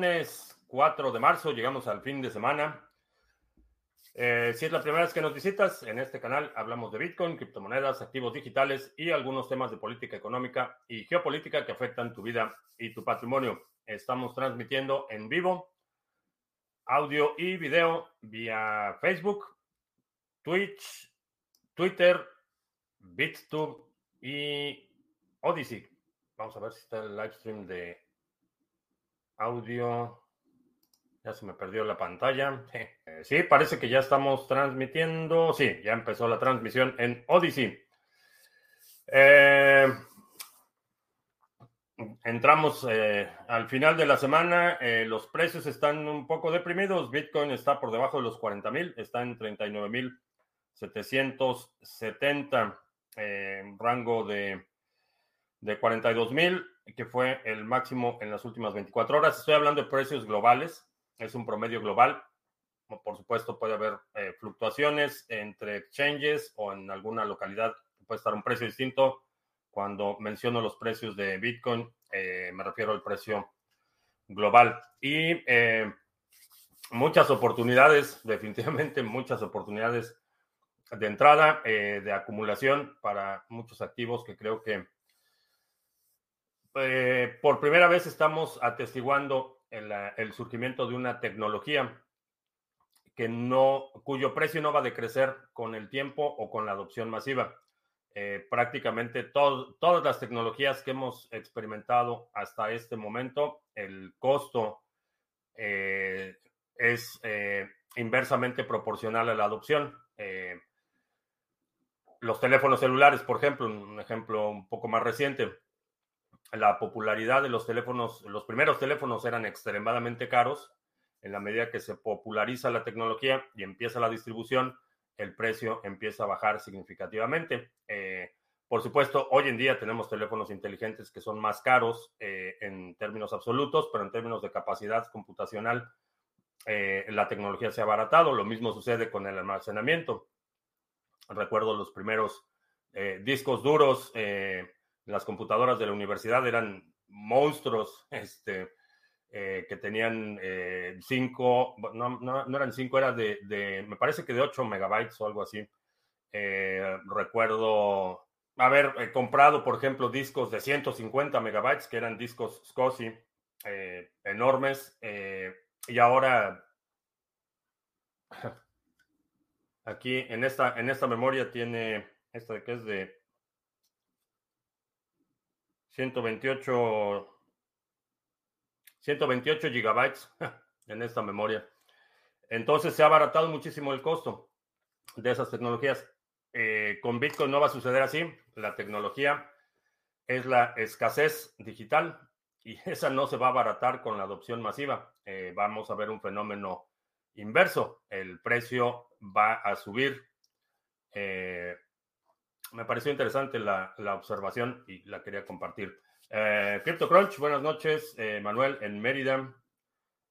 viernes 4 de marzo, llegamos al fin de semana. Eh, si es la primera vez que nos visitas, en este canal hablamos de Bitcoin, criptomonedas, activos digitales y algunos temas de política económica y geopolítica que afectan tu vida y tu patrimonio. Estamos transmitiendo en vivo audio y video vía Facebook, Twitch, Twitter, BitTube y Odyssey. Vamos a ver si está el live stream de audio. Ya se me perdió la pantalla. Eh, sí, parece que ya estamos transmitiendo. Sí, ya empezó la transmisión en Odyssey. Eh, entramos eh, al final de la semana. los precios están un poco deprimidos. Bitcoin está por debajo de los 40 mil. Está en 39 mil 770. rango de, de 42 mil que fue el máximo en las últimas 24 horas. Estoy hablando de precios globales, es un promedio global. Por supuesto, puede haber eh, fluctuaciones entre exchanges o en alguna localidad puede estar un precio distinto. Cuando menciono los precios de Bitcoin, eh, me refiero al precio global. Y eh, muchas oportunidades, definitivamente muchas oportunidades de entrada, de acumulación para muchos activos que creo que eh, por primera vez estamos atestiguando el, surgimiento de una tecnología que no, cuyo precio no va a decrecer con el tiempo o con la adopción masiva. Eh, prácticamente todas las tecnologías que hemos experimentado hasta este momento, el costo eh, es inversamente proporcional a la adopción. los teléfonos celulares, por ejemplo, un ejemplo un poco más reciente la popularidad de los teléfonos, los primeros teléfonos eran extremadamente caros. En la medida que se populariza la tecnología y empieza la distribución, el precio empieza a bajar significativamente. Eh, por supuesto, hoy en día tenemos teléfonos inteligentes que son más caros eh, en términos absolutos, pero en términos de capacidad computacional, eh, la tecnología se ha abaratado. Lo mismo sucede con el almacenamiento. Recuerdo los primeros discos duros las computadoras de la universidad eran monstruos, este, eh, que tenían eh, cinco, no, no, eran cinco, era de, me parece que de 8 megabytes o algo así. Eh, recuerdo haber comprado, por ejemplo, discos de 150 megabytes, que eran discos SCSI enormes, y ahora aquí en esta, en esta memoria tiene, esta que es de 128, 128 gigabytes en esta memoria. Entonces se ha abaratado muchísimo el costo de esas tecnologías. Eh, con Bitcoin no va a suceder así. La tecnología es la escasez digital y esa no se va a abaratar con la adopción masiva. Eh, vamos a ver un fenómeno inverso. El precio va a subir. Eh, me pareció interesante la, observación y la quería compartir. Eh, CryptoCrunch, buenas noches. Eh, Manuel en Mérida.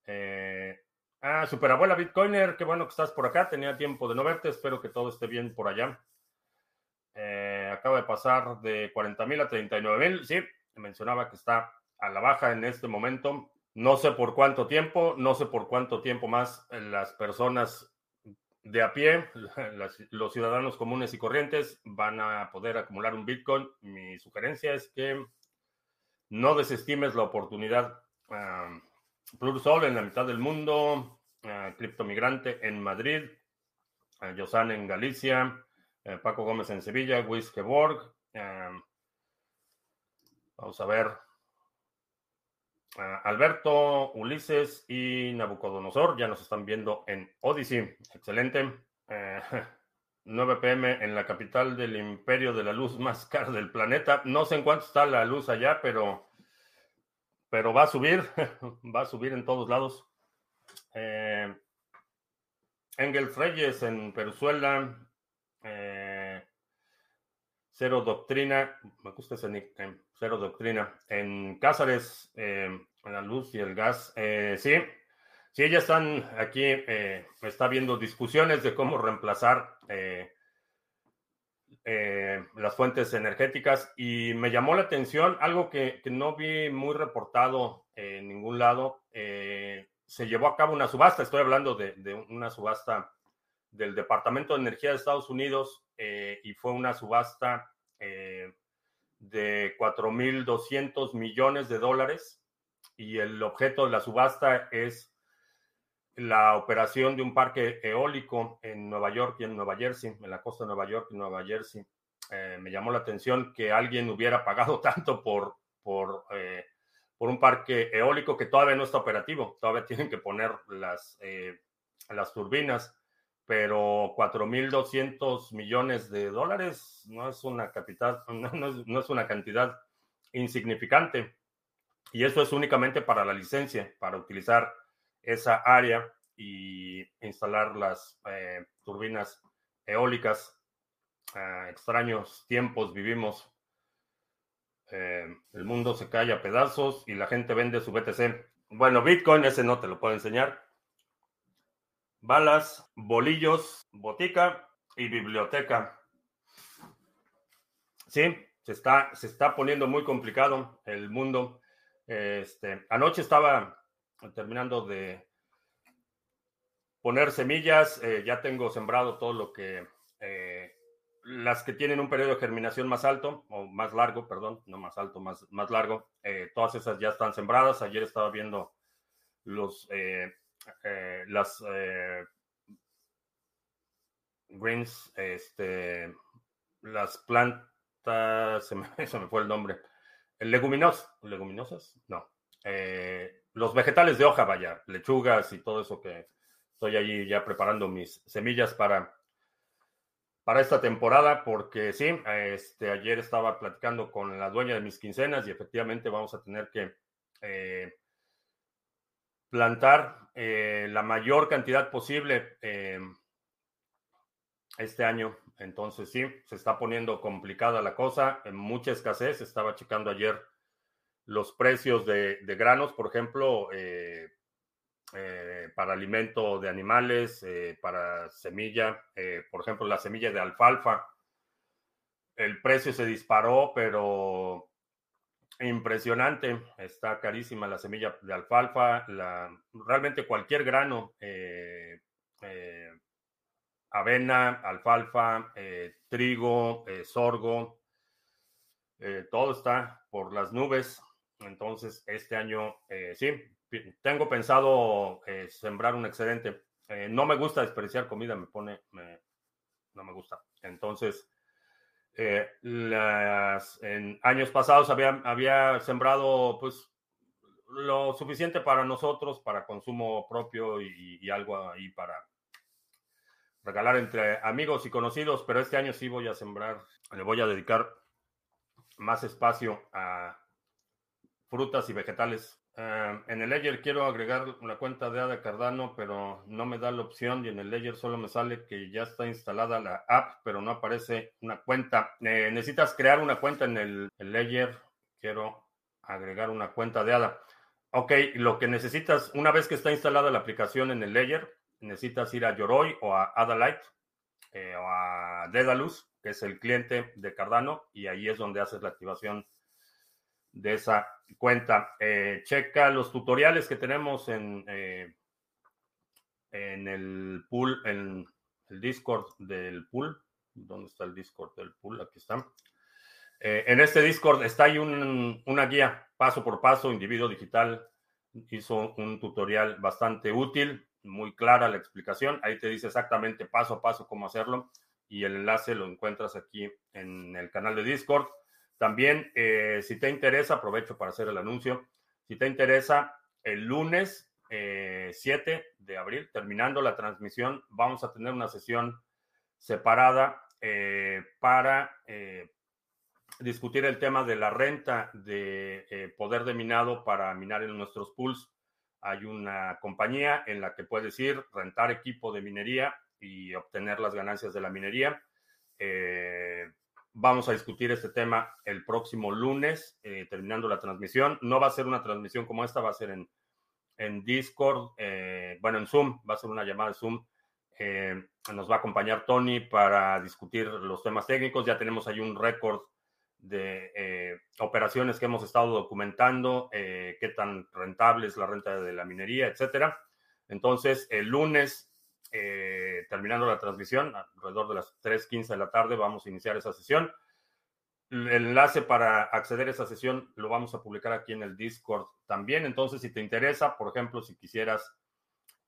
Eh, ah, superabuela Bitcoiner, qué bueno que estás por acá. Tenía tiempo de no verte. Espero que todo esté bien por allá. Eh, acaba de pasar de 40 mil a 39 mil. Sí, mencionaba que está a la baja en este momento. No sé por cuánto tiempo, no sé por cuánto tiempo más las personas de a pie, los ciudadanos comunes y corrientes van a poder acumular un Bitcoin. Mi sugerencia es que no desestimes la oportunidad. Uh, Plursol en la mitad del mundo, uh, Criptomigrante en Madrid, uh, Yosan en Galicia, Paco Gómez en Sevilla, Wiskeborg. vamos a ver Alberto, Ulises y Nabucodonosor ya nos están viendo en Odyssey. Excelente. 9 eh, pm en la capital del imperio de la luz más cara del planeta. No sé en cuánto está la luz allá, pero, pero va a subir. va a subir en todos lados. Eh, Engel Reyes en Peruzuela. Eh, Cero Doctrina, me gusta ese nickname, Cero Doctrina. En Cázares, eh, en la luz y el gas, eh, sí, sí, ya están aquí, eh, está viendo discusiones de cómo reemplazar las fuentes energéticas y me llamó la atención algo que, no vi muy reportado en ningún lado. se llevó a cabo una subasta, estoy hablando de una subasta del Departamento de Energía de Estados Unidos y fue una subasta de 4.200 millones de dólares y el objeto de la subasta es la operación de un parque eólico en Nueva York y en Nueva Jersey, en la costa de Nueva York y Nueva Jersey. Eh, me llamó la atención que alguien hubiera pagado tanto por, por, eh, por un parque eólico que todavía no está operativo. Todavía tienen que poner las, eh, las turbinas, pero 4.200 millones de dólares no es una capital, no, es, no es una cantidad insignificante. Y eso es únicamente para la licencia, para utilizar esa área y instalar las eh, turbinas eólicas. Ah, extraños tiempos vivimos. Eh, el mundo se cae a pedazos y la gente vende su BTC. Bueno, Bitcoin, ese no te lo puedo enseñar. Balas, bolillos, botica y biblioteca. Sí, se está, se está poniendo muy complicado el mundo. Este, anoche estaba terminando de poner semillas, eh, ya tengo sembrado todo lo que, eh, las que tienen un periodo de germinación más alto, o más largo, perdón, no más alto, más, más largo, eh, todas esas ya están sembradas. Ayer estaba viendo los, las greens, este, las plantas, se me, fue el nombre Leguminos, leguminosas, no. Eh, los vegetales de hoja, vaya, lechugas y todo eso que estoy allí ya preparando mis semillas para, para esta temporada, porque sí, este, ayer estaba platicando con la dueña de mis quincenas y efectivamente vamos a tener que eh, plantar eh, la mayor cantidad posible este año. Entonces sí, se está poniendo complicada la cosa, en mucha escasez. Estaba checando ayer los precios de, granos, por ejemplo, eh, eh, para alimento de animales, eh, para semilla, por ejemplo, la semilla de alfalfa. El precio se disparó, pero impresionante. Está carísima la semilla de alfalfa. La, realmente cualquier grano avena, alfalfa, eh, trigo, eh, sorgo, eh, todo está por las nubes. Entonces, este año, sí, tengo pensado sembrar un excedente. no me gusta desperdiciar comida, me pone, no me gusta. Entonces, las, en años pasados había, había sembrado, pues, lo suficiente para nosotros, para consumo propio y algo ahí para regalar entre amigos y conocidos, pero este año sí voy a sembrar, le voy a dedicar más espacio a frutas y vegetales. Eh, en el Ledger quiero agregar una cuenta de ADA Cardano, pero no me da la opción y en el Ledger solo me sale que ya está instalada la app, pero no aparece una cuenta. Eh, necesitas crear una cuenta en el, el Ledger. Quiero agregar una cuenta de ADA. Ok, lo que necesitas, una vez que está instalada la aplicación en el Ledger, necesitas ir a Yoroi o a Adalite eh, o a Dedalus, que es el cliente de Cardano, y ahí es donde haces la activación de esa cuenta. Eh, checa los tutoriales que tenemos en, eh, en el pool, en el Discord del pool. ¿Dónde está el Discord del pool? Aquí está. en este Discord está ahí una guía paso por paso, individuo digital. Hizo un tutorial bastante útil muy clara la explicación. Ahí te dice exactamente paso a paso cómo hacerlo y el enlace lo encuentras aquí en el canal de Discord. También, eh, si te interesa, aprovecho para hacer el anuncio. Si te interesa, el lunes 7 eh, de abril, terminando la transmisión, vamos a tener una sesión separada eh, para discutir el tema de la renta de poder de minado para minar en nuestros pools. Hay una compañía en la que puedes ir, rentar equipo de minería y obtener las ganancias de la minería. Vamos a discutir este tema el próximo lunes, eh, terminando la transmisión. No va a ser una transmisión como esta, va a ser en, en Discord, eh, bueno, en Zoom, va a ser una llamada de Zoom nos va a acompañar Tony para discutir los temas técnicos. Ya tenemos ahí un récord de operaciones que hemos estado documentando, qué tan rentable es la renta de la minería, etcétera. Entonces, el lunes, terminando la transmisión, alrededor de las 3:15 de la tarde, vamos a iniciar esa sesión. El enlace para acceder a esa sesión lo vamos a publicar aquí en el Discord también. Entonces, si te interesa, por ejemplo, si quisieras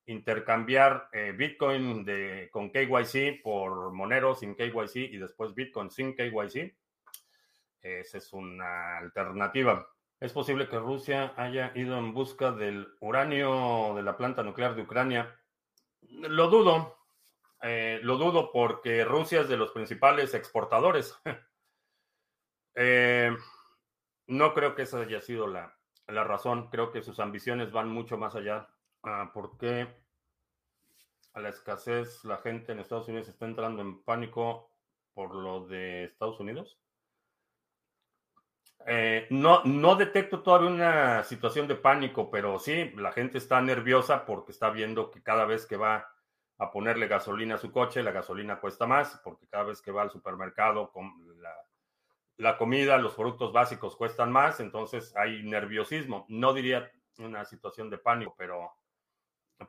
intercambiar eh, Bitcoin de, con KYC por Monero sin KYC y después Bitcoin sin KYC, esa es una alternativa. Es posible que Rusia haya ido en busca del uranio de la planta nuclear de Ucrania. Lo dudo. Eh, lo dudo porque Rusia es de los principales exportadores. Eh, no creo que esa haya sido la, razón. Creo que sus ambiciones van mucho más allá. Ah, ¿Por qué a la escasez la gente en Estados Unidos está entrando en pánico por lo de Estados Unidos? Eh, no, no detecto todavía una situación de pánico, pero sí, la gente está nerviosa porque está viendo que cada vez que va a ponerle gasolina a su coche, la gasolina cuesta más, porque cada vez que va al supermercado con la comida, los productos básicos cuestan más, entonces hay nerviosismo. No diría una situación de pánico, pero,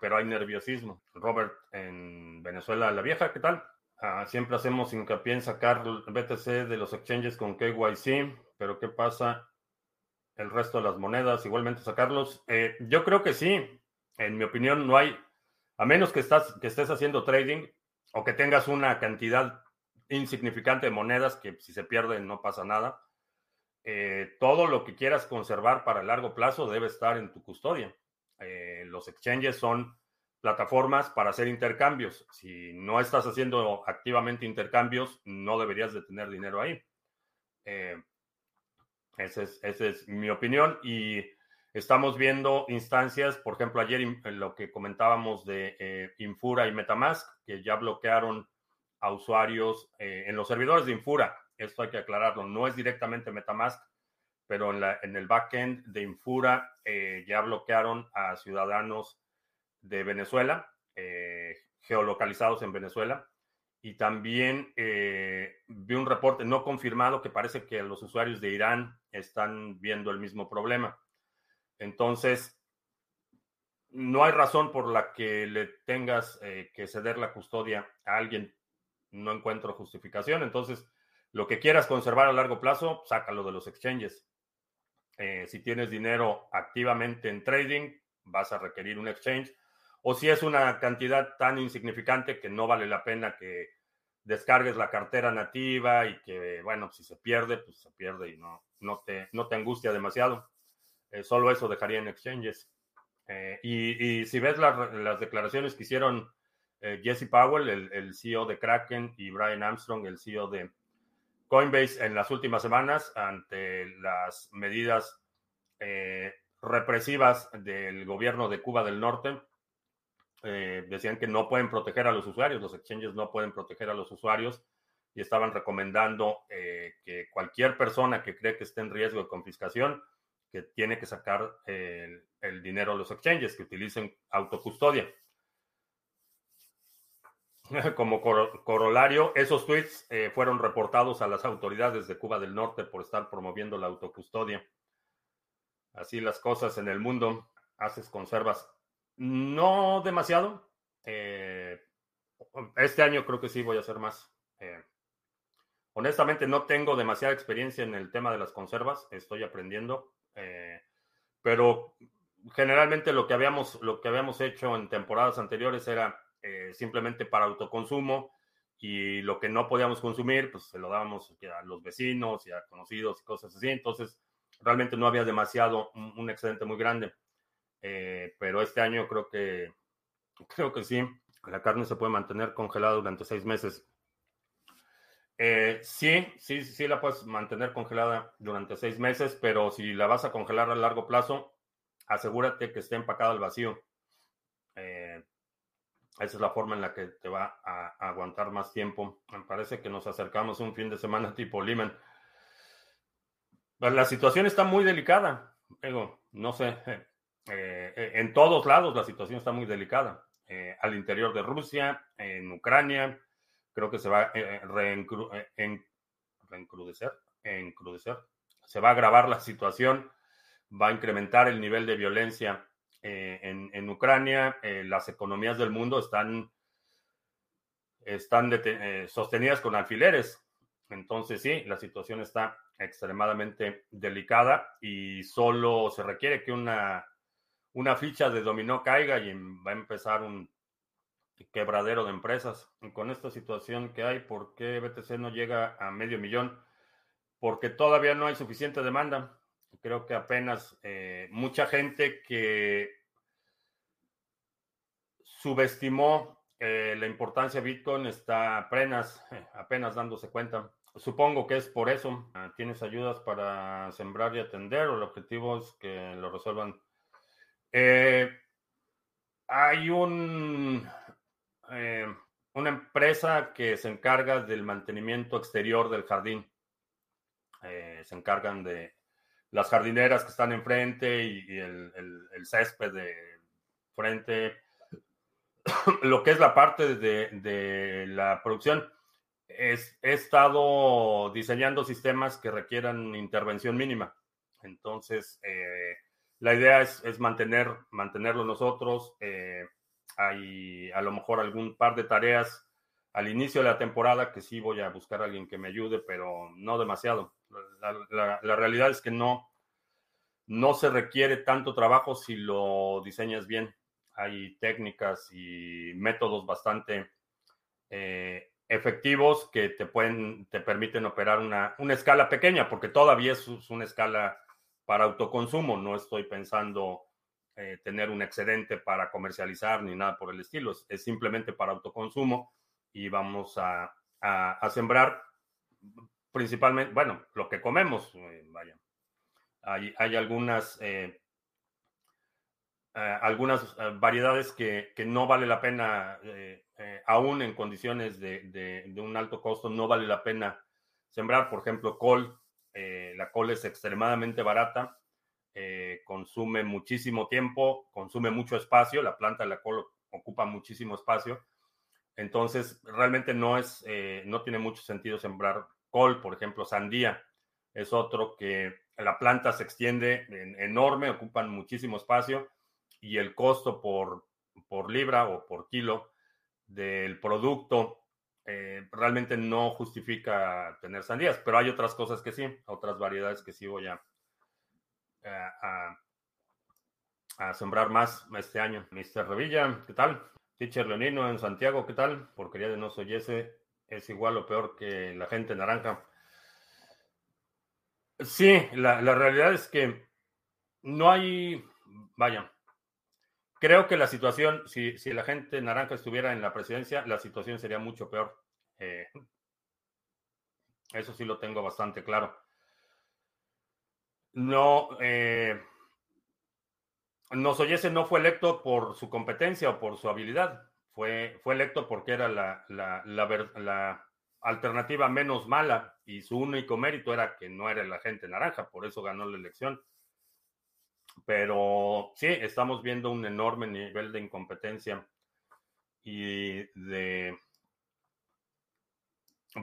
pero hay nerviosismo. Robert, en Venezuela, la vieja, ¿qué tal? Ah, siempre hacemos hincapié en sacar BTC de los exchanges con KYC, pero ¿qué pasa el resto de las monedas? Igualmente sacarlos. Eh, yo creo que sí. En mi opinión, no hay, a menos que, estás, que estés haciendo trading o que tengas una cantidad insignificante de monedas que si se pierden no pasa nada. Eh, todo lo que quieras conservar para largo plazo debe estar en tu custodia. Eh, los exchanges son plataformas para hacer intercambios. Si no estás haciendo activamente intercambios, no deberías de tener dinero ahí. Esa es, mi opinión y estamos viendo instancias, por ejemplo, ayer lo que comentábamos de Infura y Metamask, que ya bloquearon a usuarios eh, en los servidores de Infura. Esto hay que aclararlo. No es directamente Metamask, pero en, la, en el backend de Infura eh, ya bloquearon a ciudadanos de Venezuela, eh, geolocalizados en Venezuela. Y también vi un reporte no confirmado que parece que los usuarios de Irán están viendo el mismo problema. Entonces, no hay razón por la que le tengas que ceder la custodia a alguien no encuentro justificación. Entonces, lo que quieras conservar a largo plazo, sácalo de los exchanges. Eh, si tienes dinero activamente en trading, vas a requerir un exchange. O si es una cantidad tan insignificante que no vale la pena que descargues la cartera nativa y que, bueno, si se pierde, pues se pierde y no, no, te, no te angustia demasiado. Eh, solo eso dejaría en exchanges. Eh, y, si ves las declaraciones que hicieron eh, Jesse Powell, el, CEO de Kraken, y Brian Armstrong, el CEO de Coinbase, en las últimas semanas ante las medidas represivas del gobierno de Cuba del Norte. Eh, decían que no pueden proteger a los usuarios, los exchanges no pueden proteger a los usuarios y estaban recomendando que cualquier persona que cree que esté en riesgo de confiscación, que tiene que sacar el, el dinero a los exchanges, que utilicen autocustodia. Como corolario, esos tweets eh, fueron reportados a las autoridades de Cuba del Norte por estar promoviendo la autocustodia. Así las cosas en el mundo. Haces conservas. No demasiado. Eh, este año creo que sí voy a hacer más. Eh, honestamente no tengo demasiada experiencia en el tema de las conservas. Estoy aprendiendo. pero generalmente lo que habíamos, lo que habíamos hecho en temporadas anteriores era eh, simplemente para autoconsumo y lo que no podíamos consumir, pues se lo dábamos a los vecinos y a conocidos y cosas así. Entonces, realmente no había demasiado, un, excedente muy grande. Eh, pero este año creo que, creo que sí, la carne se puede mantener congelada durante seis meses. Eh, sí, sí, sí la puedes mantener congelada durante seis meses, pero si la vas a congelar a largo plazo, asegúrate que esté empacada al vacío. Esa es la forma en la que te va a, aguantar más tiempo. Me parece que nos acercamos un fin de semana tipo Lehman. La situación está muy delicada. no sé. Eh, eh, en todos lados la situación está muy delicada. al interior de Rusia, en Ucrania. Creo que se va a reencrudecer, encrudecer. Se va a agravar la situación, va a incrementar el nivel de violencia en, Ucrania. las economías del mundo están, están sostenidas con alfileres. Entonces, sí, la situación está extremadamente delicada y solo se requiere que una, una ficha de dominó caiga y va a empezar un quebradero de empresas. Y con esta situación que hay, ¿por qué BTC no llega a medio millón? Porque todavía no hay suficiente demanda. Creo que apenas eh, mucha gente que subestimó eh, la importancia de Bitcoin está apenas, apenas dándose cuenta. Supongo que es por eso. Ah, ¿Tienes ayudas para sembrar y atender o el objetivo es que lo resuelvan? Eh, hay un, eh, una empresa que se encarga del mantenimiento exterior del jardín. Eh, se encargan de las jardineras que están enfrente y, el, césped de frente. Lo que es la parte de, la producción he estado diseñando sistemas que requieran intervención mínima. Entonces, eh, la idea es, mantener, mantenerlo nosotros. Eh, hay a lo mejor algún par de tareas al inicio de la temporada que sí voy a buscar a alguien que me ayude, pero no demasiado. La, realidad es que no, no se requiere tanto trabajo si lo diseñas bien. Hay técnicas y métodos bastante eh, efectivos que te pueden, te permiten operar una, una escala pequeña, porque todavía es, una escala para autoconsumo. No estoy pensando eh, tener un excedente para comercializar ni nada por el estilo. Es, simplemente para autoconsumo y vamos a, a, sembrar principalmente, bueno, lo que comemos, eh, vaya. Hay, hay algunas, eh, algunas variedades que, que, no vale la pena eh, aún en condiciones de, un alto costo, no vale la pena sembrar. Por ejemplo, col. Eh, la col es extremadamente barata, eh, consume muchísimo tiempo, consume mucho espacio. La planta de la col ocupa muchísimo espacio. Entonces, realmente no es, no tiene mucho sentido sembrar col. Por ejemplo, sandía es otro que la planta se extiende enorme, ocupan muchísimo espacio y el costo por, por libra o por kilo del producto eh, realmente no justifica tener sandías, pero hay otras cosas que sí, otras variedades que sí voy a, a, a, sembrar más este año. Mr. Revilla, ¿qué tal? Teacher Leonino en Santiago, ¿qué tal? Porquería de no soy ese, es igual o peor que la gente naranja. Sí, la, la realidad es que no hay, vaya, Creo que la situación, si, la gente naranja estuviera en la presidencia, la situación sería mucho peor. Eh, eso sí lo tengo bastante claro. No, eh, Nosoyese no fue electo por su competencia o por su habilidad. Fue, fue electo porque era la, la, la, alternativa menos mala y su único mérito era que no era la gente naranja. Por eso ganó la elección. Pero sí, estamos viendo un enorme nivel de incompetencia y de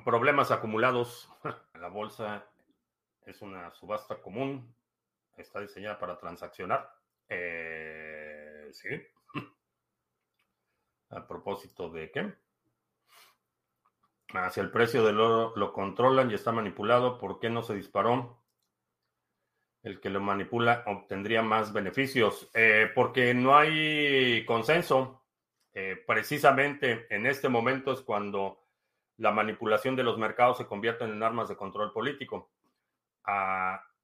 problemas acumulados. La bolsa es una subasta común, está diseñada para transaccionar. Eh, sí. A propósito de qué? Si el precio del oro lo controlan y está manipulado, ¿por qué no se disparó? El que lo manipula obtendría más beneficios, eh, porque no hay consenso. Eh, precisamente en este momento es cuando la manipulación de los mercados se convierte en armas de control político.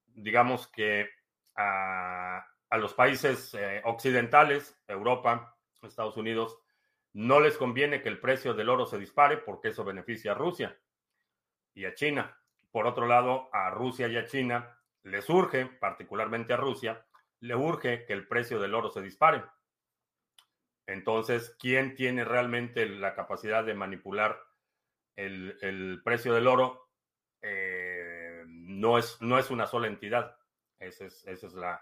Digamos que a, los países eh, occidentales, Europa, Estados Unidos, no les conviene que el precio del oro se dispare porque eso beneficia a Rusia y a China. Por otro lado, a Rusia y a China les urge, particularmente a Rusia, le urge que el precio del oro se dispare. Entonces, ¿quién tiene realmente la capacidad de manipular el, precio del oro? Eh, no, es, no es una sola entidad. Esa es, esa es la,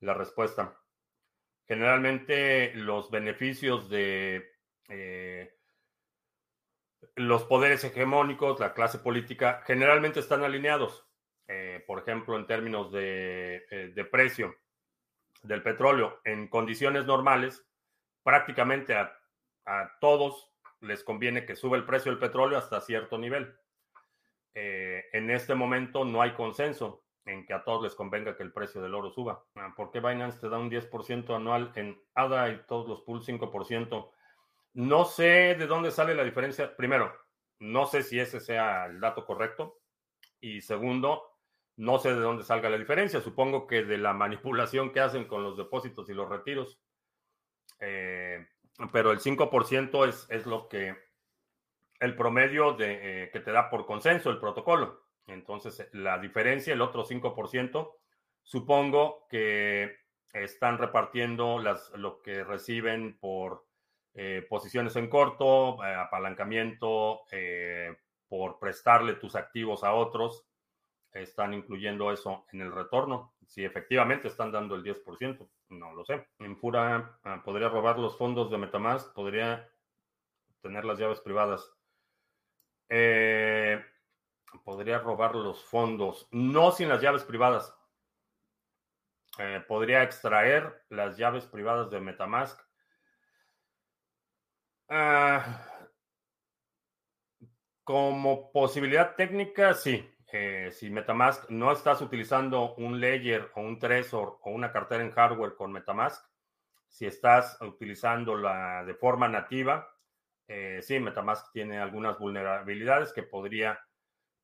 la respuesta. generalmente los beneficios de eh, los poderes hegemónicos, la clase política, generalmente están alineados. Eh, por ejemplo, en términos de, eh, de, precio del petróleo, en condiciones normales, prácticamente a, a, todos les conviene que suba el precio del petróleo hasta cierto nivel. en este momento no hay consenso en que a todos les convenga que el precio del oro suba. Ah, ¿Por qué Binance te da un 10% anual en ADA y todos los pools 5%? No sé de dónde sale la diferencia. Primero, no sé si ese sea el dato correcto. Y segundo, no sé de dónde salga la diferencia. Supongo que de la manipulación que hacen con los depósitos y los retiros. Eh, pero el 5% es, es lo que el promedio de, eh, que te da por consenso el protocolo. Entonces, la diferencia, el otro 5%, supongo que están repartiendo las, lo que reciben por eh, posiciones en corto, eh, apalancamiento, eh, por prestarle tus activos a otros. Están incluyendo eso en el retorno. Si efectivamente están dando el 10%, no lo sé. En pura, ah, podría robar los fondos de Metamask, podría tener las llaves privadas. Eh, podría robar los fondos, no sin las llaves privadas. Eh, podría extraer las llaves privadas de Metamask. Ah, como posibilidad técnica, sí. Eh, si Metamask no estás utilizando un Ledger o un Trezor o una cartera en hardware con Metamask, si estás utilizándola de forma nativa, eh, sí, Metamask tiene algunas vulnerabilidades que podría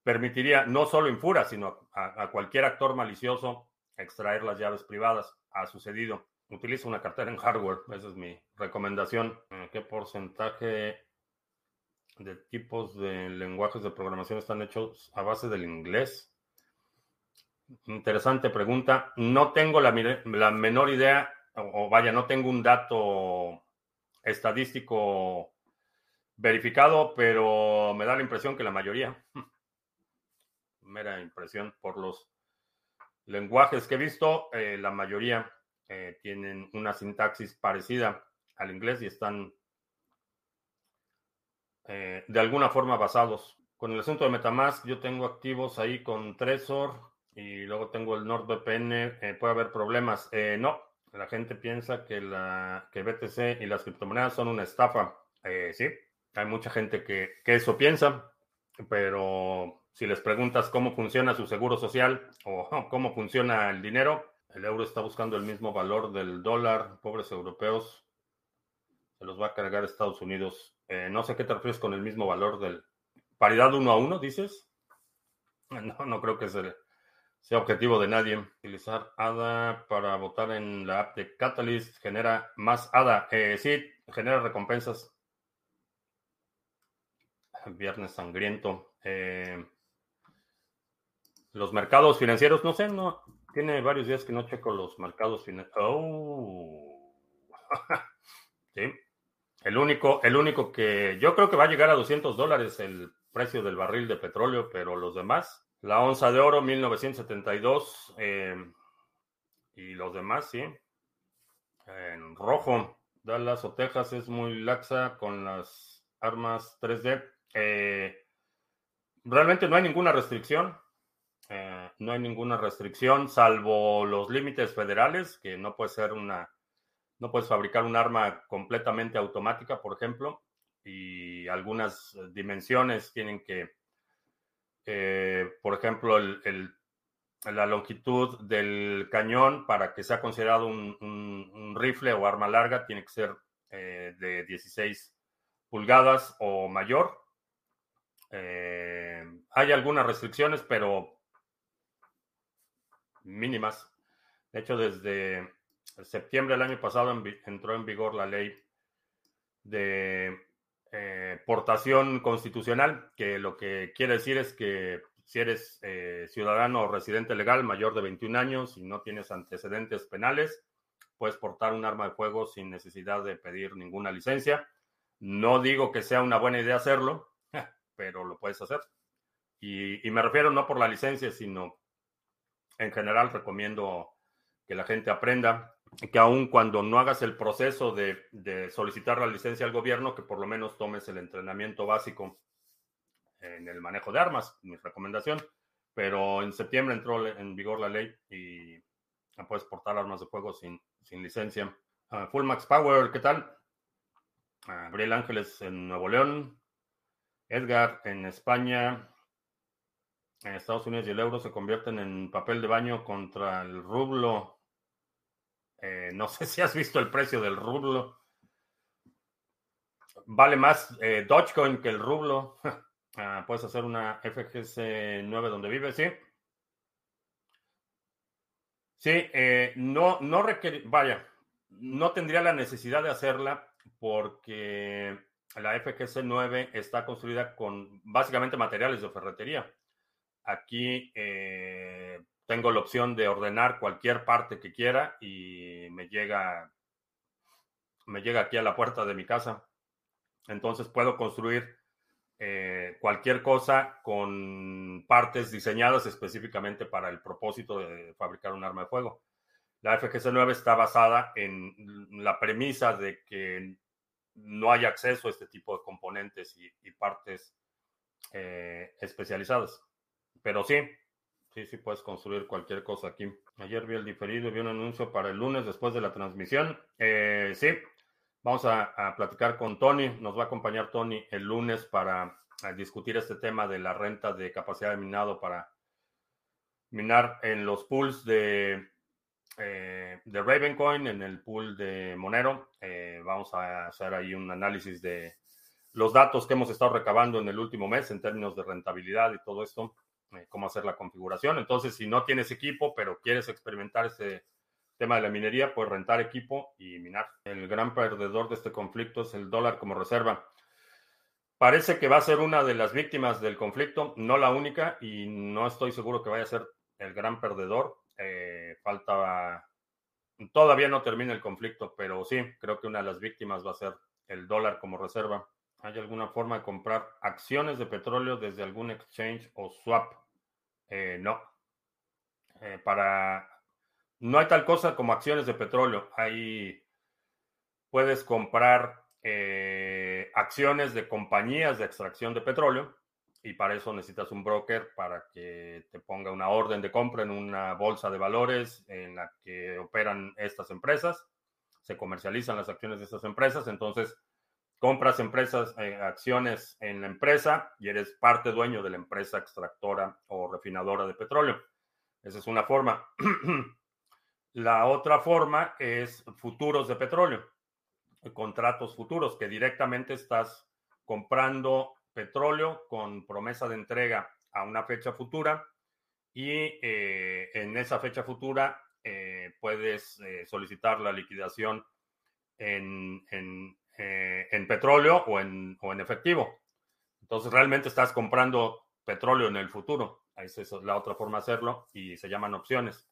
permitiría no solo Infura, sino a, cualquier actor malicioso extraer las llaves privadas. Ha sucedido. Utiliza una cartera en hardware. Esa es mi recomendación. Eh, ¿Qué porcentaje de tipos de lenguajes de programación están hechos a base del inglés? Interesante pregunta. No tengo la, menor idea, o vaya, no tengo un dato estadístico verificado, pero me da la impresión que la mayoría mera impresión por los lenguajes que he visto. Eh, la mayoría eh, tienen una sintaxis parecida al inglés y están eh, de alguna forma basados. Con el asunto de Metamask, yo tengo activos ahí con Trezor y luego tengo el NordVPN. puede haber problemas. no, la gente piensa que, la, que BTC y las criptomonedas son una estafa. sí, hay mucha gente que, que eso piensa, pero si les preguntas cómo funciona su seguro social o cómo funciona el dinero, el euro está buscando el mismo valor del dólar. Pobres europeos, se los va a cargar Estados Unidos. Eh, no sé qué te refieres con el mismo valor del paridad uno a uno, dices. No, no creo que sea, objetivo de nadie. Utilizar ADA para votar en la app de Catalyst genera más ADA. Eh, sí, genera recompensas. Viernes sangriento. Eh, los mercados financieros, no sé, no. Tiene varios días que no checo los mercados financieros. Oh. sí. El único, el único que yo creo que va a llegar a 200 dólares el precio del barril de petróleo, pero los demás, la onza de oro 1972 eh, y los demás, sí. En rojo, Dallas o Texas es muy laxa con las armas 3D. Eh, realmente no hay ninguna restricción. Eh, no hay ninguna restricción, salvo los límites federales, que no puede ser una, no puedes fabricar un arma completamente automática, por ejemplo, y algunas dimensiones tienen que, eh, por ejemplo, la longitud del cañón para que sea considerado un, rifle o arma larga tiene que ser eh, de 16 pulgadas o mayor. hay algunas restricciones, pero mínimas. De hecho, desde septiembre del año pasado entró en vigor la ley de eh, portación constitucional, que lo que quiere decir es que si eres eh, ciudadano o residente legal mayor de 21 años y no tienes antecedentes penales, puedes portar un arma de fuego sin necesidad de pedir ninguna licencia. No digo que sea una buena idea hacerlo, pero lo puedes hacer. Y me refiero no por la licencia, sino en general recomiendo que la gente aprenda. Que aun cuando no hagas el proceso de, solicitar la licencia al gobierno, que por lo menos tomes el entrenamiento básico en el manejo de armas, mi recomendación. Pero en septiembre entró en vigor la ley y puedes portar armas de fuego sin, sin licencia. Uh, Full Max Power, ¿qué tal? Gabriel Ángeles en Nuevo León. Edgar en España. Estados Unidos y el euro se convierten en papel de baño contra el rublo. Eh, no sé si has visto el precio del rublo. Vale más eh, Dogecoin que el rublo. uh, puedes hacer una FGC 9 donde vives, ¿sí? Sí, eh, no, no requerir, vaya, no tendría la necesidad de hacerla porque la FGC 9 está construida con básicamente materiales de ferretería. Aquí tengo la opción de ordenar cualquier parte que quiera y me llega, me llega aquí a la puerta de mi casa. Entonces puedo construir eh, cualquier cosa con partes diseñadas específicamente para el propósito de fabricar un arma de fuego. La FGC-9 está basada en la premisa de que no hay acceso a este tipo de componentes y, y partes eh, especializadas. Pero sí, sí, sí puedes construir cualquier cosa aquí. Ayer vi el diferido, vi un anuncio para el lunes después de la transmisión. Eh, sí, Vamos a, platicar con Tony. Nos va a acompañar Tony el lunes para discutir este tema de la renta de capacidad de minado para minar en los pools de, eh, de Ravencoin, en el pool de Monero. Eh, vamos a hacer ahí un análisis de los datos que hemos estado recabando en el último mes en términos de rentabilidad y todo esto, eh, cómo hacer la configuración. Entonces, si no tienes equipo, pero quieres experimentar ese tema de la minería, pues rentar equipo y minar. El gran perdedor de este conflicto es el dólar como reserva. Parece que va a ser una de las víctimas del conflicto, no la única, y no estoy seguro que vaya a ser el gran perdedor. Eh, falta, todavía no termina el conflicto, pero sí, creo que una de las víctimas va a ser el dólar como reserva. ¿Hay alguna forma de comprar acciones de petróleo desde algún exchange o swap? Eh, no. Eh, para no hay tal cosa como acciones de petróleo. Ahí puedes comprar eh, acciones de compañías de extracción de petróleo y para eso necesitas un broker para que te ponga una orden de compra en una bolsa de valores en la que operan estas empresas. Se comercializan las acciones de estas empresas, entonces compras empresas, eh, acciones en la empresa y eres parte dueño de la empresa extractora o refinadora de petróleo. Esa es una forma. La otra forma es futuros de petróleo, contratos futuros, que directamente estás comprando petróleo con promesa de entrega a una fecha futura y eh, en esa fecha futura eh, puedes solicitar la liquidación en, en petróleo o en, o en, efectivo. Entonces realmente estás comprando petróleo en el futuro. Esa es la otra forma de hacerlo y se llaman opciones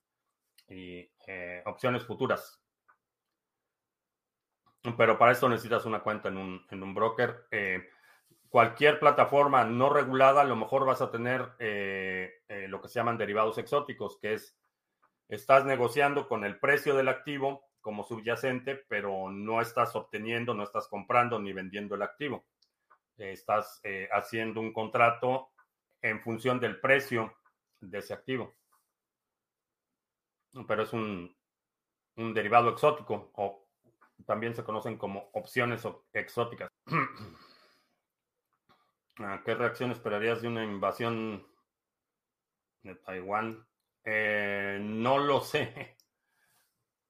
y eh, opciones futuras. Pero para eso necesitas una cuenta en un, en un broker. Eh, cualquier plataforma no regulada, a lo mejor vas a tener eh, lo que se llaman derivados exóticos, que es, estás negociando con el precio del activo como subyacente, pero no estás obteniendo, no estás comprando ni vendiendo el activo. estás haciendo un contrato en función del precio de ese activo pero es un, un derivado exótico o también se conocen como opciones exóticas. Ah, ¿Qué reacción esperarías de una invasión de Taiwán? Eh, no lo sé.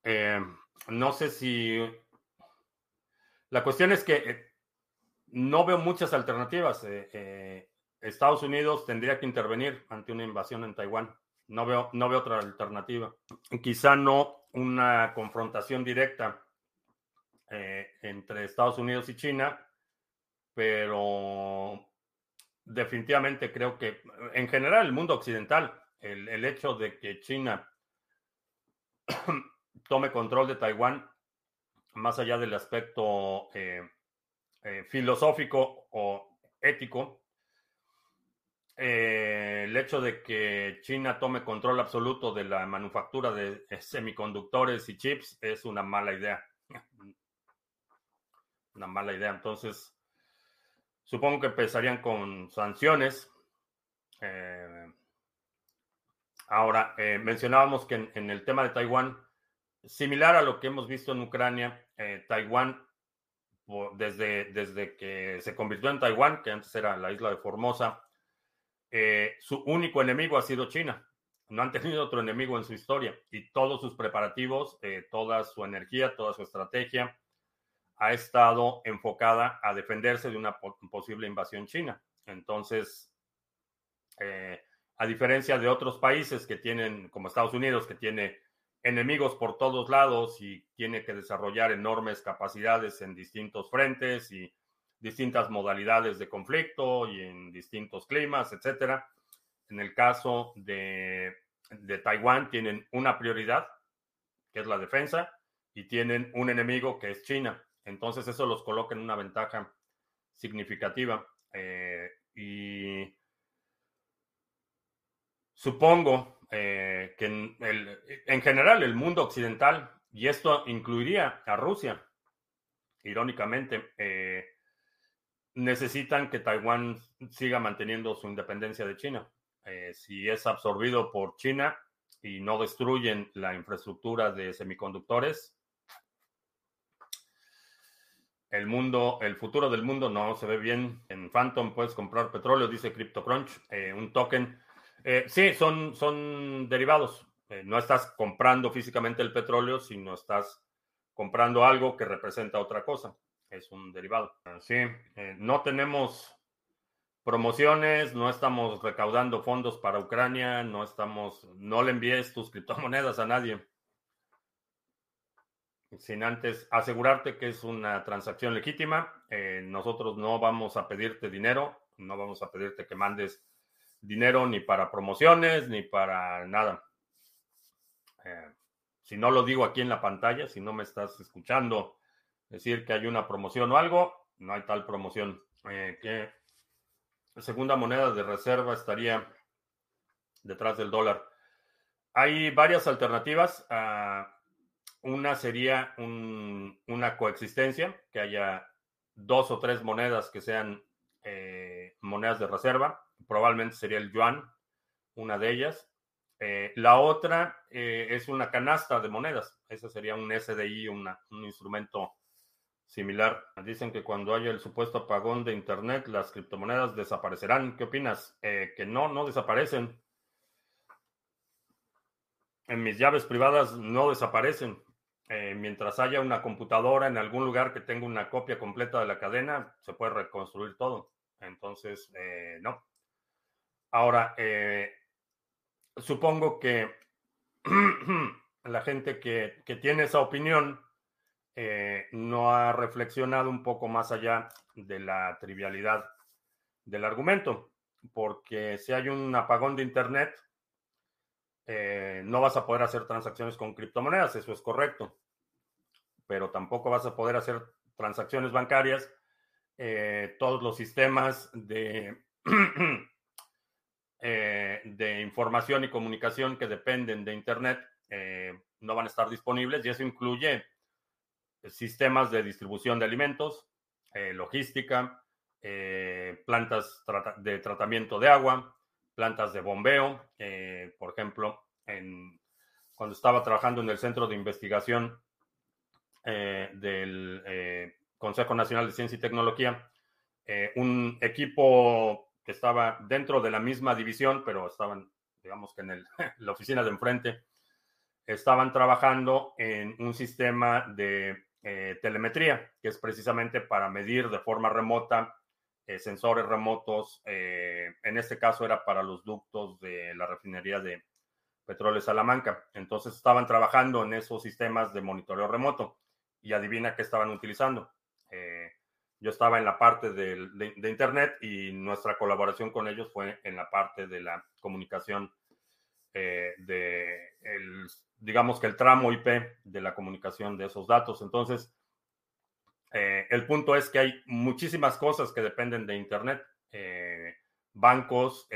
Eh, no sé si... La cuestión es que eh, no veo muchas alternativas. Estados Unidos tendría que intervenir ante una invasión en Taiwán. No veo, no otra alternativa. Quizá no una confrontación directa eh, entre Estados Unidos y China, pero definitivamente creo que en general el mundo occidental, el hecho de que China tome control de Taiwán, más allá del aspecto eh, eh, filosófico o ético, eh, el hecho de que China tome control absoluto de la manufactura de semiconductores y chips es una mala idea. Una mala idea. Entonces, supongo que empezarían con sanciones. Ahora, mencionábamos que en, el tema de Taiwán, similar a lo que hemos visto en Ucrania, eh, Taiwán, desde, desde que se convirtió en Taiwán, que antes era la isla de Formosa, eh, su único enemigo ha sido China. No han tenido otro enemigo en su historia y todos sus preparativos, eh, toda su energía, toda su estrategia ha estado enfocada a defenderse de una posible invasión china. Entonces, eh, a diferencia de otros países que tienen, como Estados Unidos, que tiene enemigos por todos lados y tiene que desarrollar enormes capacidades en distintos frentes y distintas modalidades de conflicto y en distintos climas, etcétera. En el caso de, de Taiwán tienen una prioridad, que es la defensa, y tienen un enemigo que es China. Entonces eso los coloca en una ventaja significativa. Eh, y supongo eh, que en, el, en, general el mundo occidental, y esto incluiría a Rusia, irónicamente, eh, necesitan que Taiwán siga manteniendo su independencia de China. Eh, si es absorbido por China y no destruyen la infraestructura de semiconductores, el mundo, el futuro del mundo no se ve bien. En Phantom puedes comprar petróleo, dice CryptoCrunch, un token. Eh, sí, son, son derivados. no estás comprando físicamente el petróleo, sino estás comprando algo que representa otra cosa es un derivado. Sí, eh, no tenemos promociones, no estamos recaudando fondos para Ucrania, no estamos, no le envíes tus criptomonedas a nadie. Sin antes asegurarte que es una transacción legítima. Eh, nosotros no vamos a pedirte dinero, no vamos a pedirte que mandes dinero ni para promociones ni para nada. Eh, si no lo digo aquí en la pantalla, si no me estás escuchando decir que hay una promoción o algo, no hay tal promoción. Eh, que segunda moneda de reserva estaría detrás del dólar. Hay varias alternativas. Ah, una sería una coexistencia, que haya dos o tres monedas que sean eh, monedas de reserva. Probablemente sería el yuan, una de ellas. Eh, la otra es una canasta de monedas. Ese sería un SDI, un instrumento similar. Dicen que cuando haya el supuesto apagón de Internet, las criptomonedas desaparecerán. ¿Qué opinas? Eh, que no, no desaparecen. En mis llaves privadas no desaparecen. Eh, mientras haya una computadora en algún lugar que tenga una copia completa de la cadena, se puede reconstruir todo. Entonces, eh, no. Ahora, supongo que la gente que, que tiene esa opinión eh, no ha reflexionado un poco más allá de la trivialidad del argumento, porque si hay un apagón de Internet, eh, no vas a poder hacer transacciones con criptomonedas, eso es correcto, pero tampoco vas a poder hacer transacciones bancarias. Eh, todos los sistemas de, de información y comunicación que dependen de Internet no van a estar disponibles y eso incluye sistemas de distribución de alimentos, eh, logística, eh, plantas de tratamiento de agua, plantas de bombeo. Eh, por ejemplo, cuando estaba trabajando en el Centro de Investigación del Consejo Nacional de Ciencia y Tecnología, un equipo que estaba dentro de la misma división, pero estaban, digamos que en el, la oficina de enfrente, estaban trabajando en un sistema de eh, telemetría, que es precisamente para medir de forma remota eh, sensores remotos. Eh, en este caso era para los ductos de la refinería de Petróleo Salamanca. Entonces estaban trabajando en esos sistemas de monitoreo remoto y adivina qué estaban utilizando. Yo estaba en la parte de, Internet y nuestra colaboración con ellos fue en la parte de la comunicación de el digamos que el tramo IP de la comunicación de esos datos. Entonces, eh, el punto es que hay muchísimas cosas que dependen de Internet. Eh, bancos,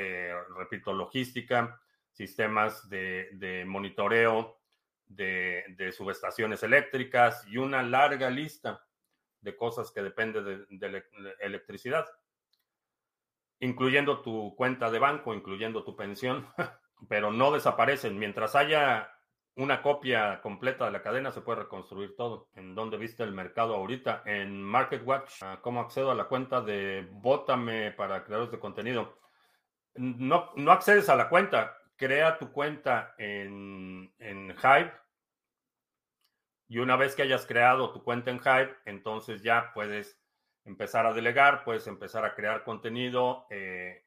repito, logística, sistemas de, monitoreo de, subestaciones eléctricas y una larga lista de cosas que dependen de, electricidad, incluyendo tu cuenta de banco, incluyendo tu pensión, pero no desaparecen. Mientras haya una copia completa de la cadena, se puede reconstruir todo. ¿En dónde viste el mercado ahorita? En MarketWatch. Ah, ¿Cómo accedo a la cuenta de Bótame para creadores de contenido? No, no accedes a la cuenta crea tu cuenta en, en Hive y una vez que hayas creado tu cuenta en Hive, entonces ya puedes empezar a delegar, puedes empezar a crear contenido. Eh,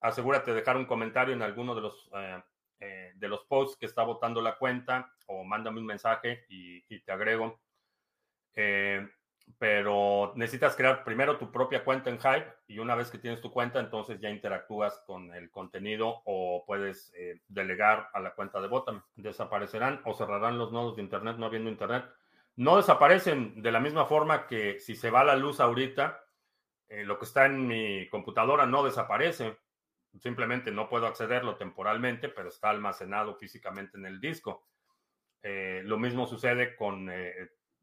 asegúrate de dejar un comentario en alguno de los, eh, eh, de los posts que está votando la cuenta o mándame un mensaje y te agrego pero necesitas crear primero tu propia cuenta en Hive y una vez que tienes tu cuenta, entonces ya interactúas con el contenido o puedes eh, delegar a la cuenta de Bottom. Desaparecerán o cerrarán los nodos de Internet no habiendo Internet. No desaparecen de la misma forma que si se va la luz ahorita, eh, lo que está en mi computadora no desaparece. Simplemente no puedo accederlo temporalmente, pero está almacenado físicamente en el disco. Eh, lo mismo sucede con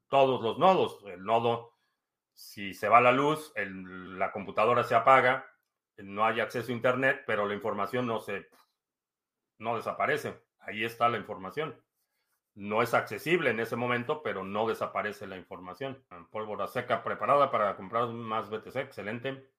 todos los nodos. El nodo, si se va la luz, la computadora se apaga, no hay acceso a Internet, pero la información no se, no desaparece. Ahí está la información. No es accesible en ese momento, pero no desaparece la información. Pólvora seca preparada para comprar más BTC. Excelente.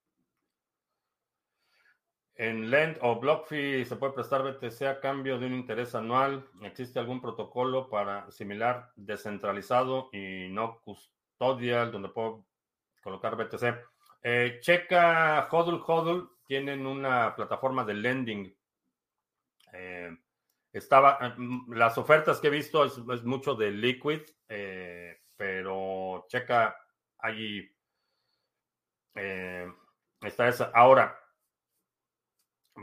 En Lend o BlockFi se puede prestar BTC a cambio de un interés anual. ¿Existe algún protocolo para similar descentralizado y no custodial donde puedo colocar BTC? Eh, checa Hodl Hodl. Tienen una plataforma de lending. Eh, estaba, eh, las ofertas que he visto es, mucho de Liquid, pero checa allí. está esa. Ahora,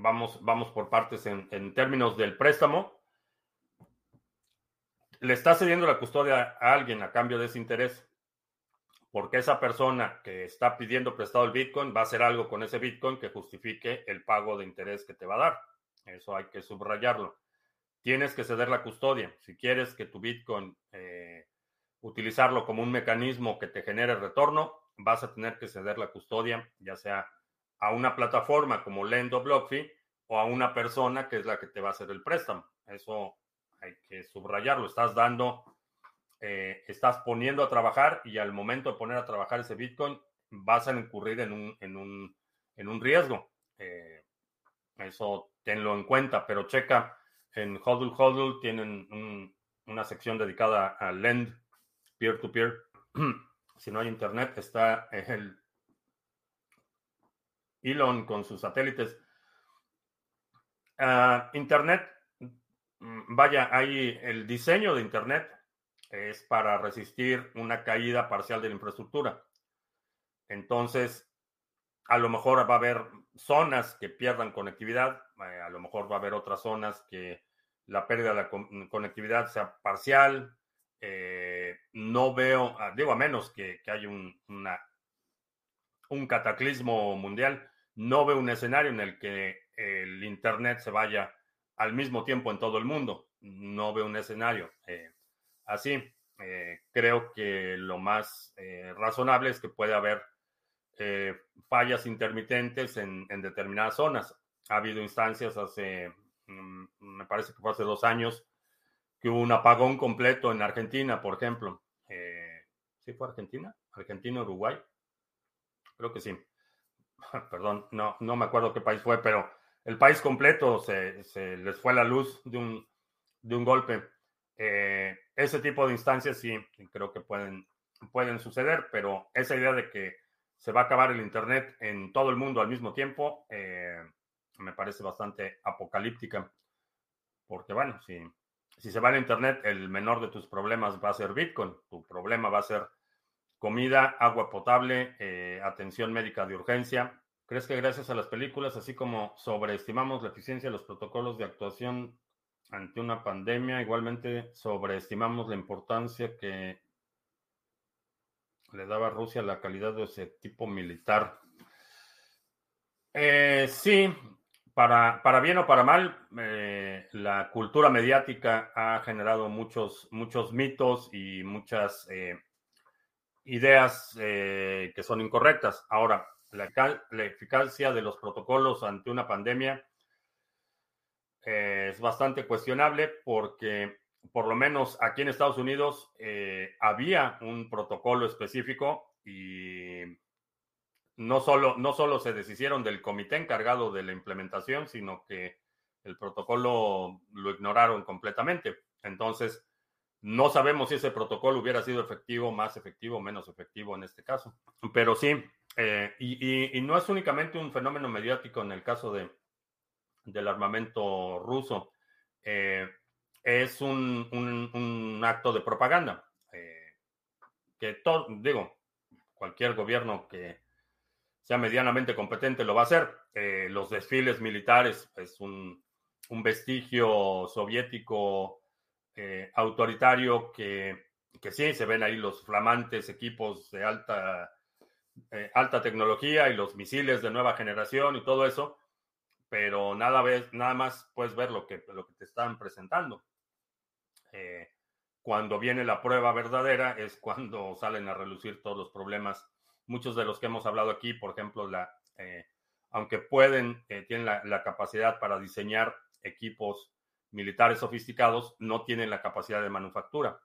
vamos, vamos por partes en, términos del préstamo. Le está cediendo la custodia a alguien a cambio de ese interés, porque esa persona que está pidiendo prestado el Bitcoin va a hacer algo con ese Bitcoin que justifique el pago de interés que te va a dar. Eso hay que subrayarlo. Tienes que ceder la custodia. Si quieres que tu Bitcoin eh, utilizarlo como un mecanismo que te genere retorno, vas a tener que ceder la custodia, ya sea a una plataforma como Lendo BlockFi o a una persona que es la que te va a hacer el préstamo. Eso hay que subrayarlo. Estás dando, eh, estás poniendo a trabajar y al momento de poner a trabajar ese Bitcoin vas a incurrir en un, en un, en un riesgo. Eh, eso tenlo en cuenta, pero checa en Hodl Hodl tienen una sección dedicada a Lend peer-to-peer. si no hay internet, está el Elon con sus satélites. Ah, internet, mm, vaya, ahí el diseño de Internet es para resistir una caída parcial de la infraestructura. Entonces, a lo mejor va a haber zonas que pierdan conectividad, eh, a lo mejor va a haber otras zonas que la pérdida de la conectividad sea parcial. Eh, no veo, ah, digo, a menos que, que haya un, un cataclismo mundial. No veo un escenario en el que el Internet se vaya al mismo tiempo en todo el mundo. No veo un escenario eh, así. Eh, creo que lo más eh, razonable es que puede haber fallas intermitentes en, determinadas zonas. Ha habido instancias hace, mm, me parece que fue hace dos años, que hubo un apagón completo en Argentina, por ejemplo. ¿Sí fue Argentina? Argentina, Uruguay creo que sí. Perdón, no, no me acuerdo qué país fue, pero el país completo se, les fue la luz de un, de un golpe. Eh, ese tipo de instancias sí, creo que pueden, pueden suceder, pero esa idea de que se va a acabar el Internet en todo el mundo al mismo tiempo, eh, me parece bastante apocalíptica. Porque bueno, si, si se va el Internet, el menor de tus problemas va a ser Bitcoin. Tu problema va a ser comida, agua potable, eh, atención médica de urgencia. ¿Crees que gracias a las películas, así como sobreestimamos la eficiencia de los protocolos de actuación ante una pandemia, igualmente sobreestimamos la importancia que le daba Rusia la calidad de ese tipo militar? Eh, sí, para, para, bien o para mal, eh, la cultura mediática ha generado muchos, muchos mitos y muchas ideas eh, que son incorrectas. Ahora, la, eficacia de los protocolos ante una pandemia es bastante cuestionable porque por lo menos aquí en Estados Unidos había un protocolo específico y no solo, no solo se deshicieron del comité encargado de la implementación, sino que el protocolo lo ignoraron completamente. Entonces, no sabemos si ese protocolo hubiera sido efectivo, más efectivo, menos efectivo en este caso. Pero sí, eh, y, y, no es únicamente un fenómeno mediático en el caso de, del armamento ruso, eh, es un, un, acto de propaganda. Eh, que todo, digo, cualquier gobierno que sea medianamente competente, lo va a hacer. Los desfiles militares es un, un vestigio soviético eh, autoritario que, que, sí, se ven ahí los flamantes equipos de alta, eh, alta tecnología y los misiles de nueva generación y todo eso, pero nada, ves, nada más puedes ver lo que, lo que te están presentando. Eh, cuando viene la prueba verdadera es cuando salen a relucir todos los problemas muchos de los que hemos hablado aquí, por ejemplo, la, eh, aunque pueden, eh, tienen la, la, capacidad para diseñar equipos militares sofisticados, no tienen la capacidad de manufactura.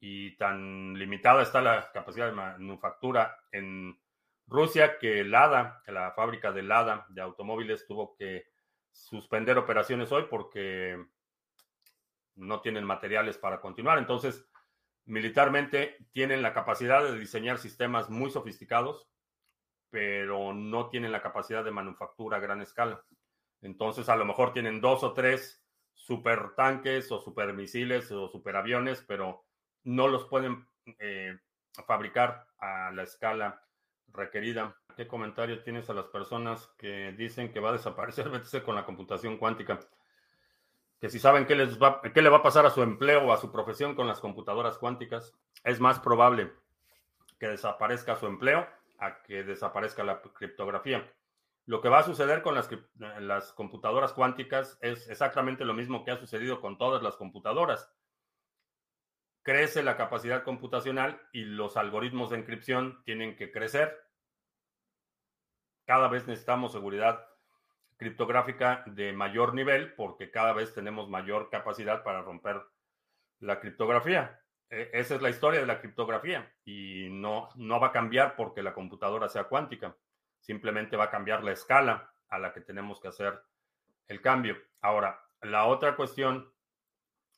Y tan limitada está la capacidad de manufactura en Rusia que Lada, la fábrica de Lada de automóviles, tuvo que suspender operaciones hoy porque no tienen materiales para continuar. Entonces, militarmente tienen la capacidad de diseñar sistemas muy sofisticados, pero no tienen la capacidad de manufactura a gran escala. Entonces, a lo mejor tienen dos o tres super tanques o super misiles o super aviones, pero no los pueden eh, fabricar a la escala requerida. ¿Qué comentario tienes a las personas que dicen que va a desaparecer BTC con la computación cuántica? que si saben qué, les va, qué le va a pasar a su empleo o a su profesión con las computadoras cuánticas, es más probable que desaparezca su empleo a que desaparezca la criptografía. Lo que va a suceder con las, las computadoras cuánticas es exactamente lo mismo que ha sucedido con todas las computadoras. Crece la capacidad computacional y los algoritmos de encripción tienen que crecer. Cada vez necesitamos seguridad criptográfica de mayor nivel porque cada vez tenemos mayor capacidad para romper la criptografía. E, esa es la historia de la criptografía y no va a cambiar porque la computadora sea cuántica. Simplemente va a cambiar la escala a la que tenemos que hacer el cambio. Ahora, la otra cuestión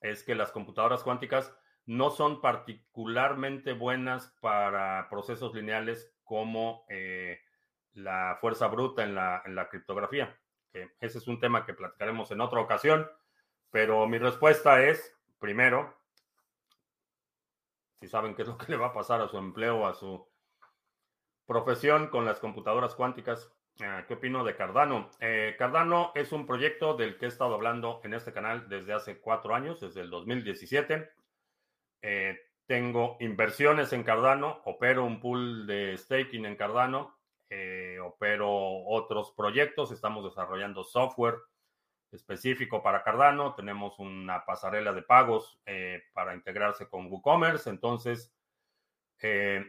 es que las computadoras cuánticas no son particularmente buenas para procesos lineales como eh, la fuerza bruta en la, en la criptografía ese es un tema que platicaremos en otra ocasión, pero mi respuesta es, primero, si saben qué es lo que le va a pasar a su empleo, a su profesión con las computadoras cuánticas, eh, ¿qué opino de Cardano? Eh, Cardano es un proyecto del que he estado hablando en este canal desde hace cuatro años, desde el 2017. Eh, tengo inversiones en Cardano, opero un pool de staking en Cardano eh, opero otros proyectos, estamos desarrollando software específico para Cardano, tenemos una pasarela de pagos eh, para integrarse con WooCommerce, entonces eh,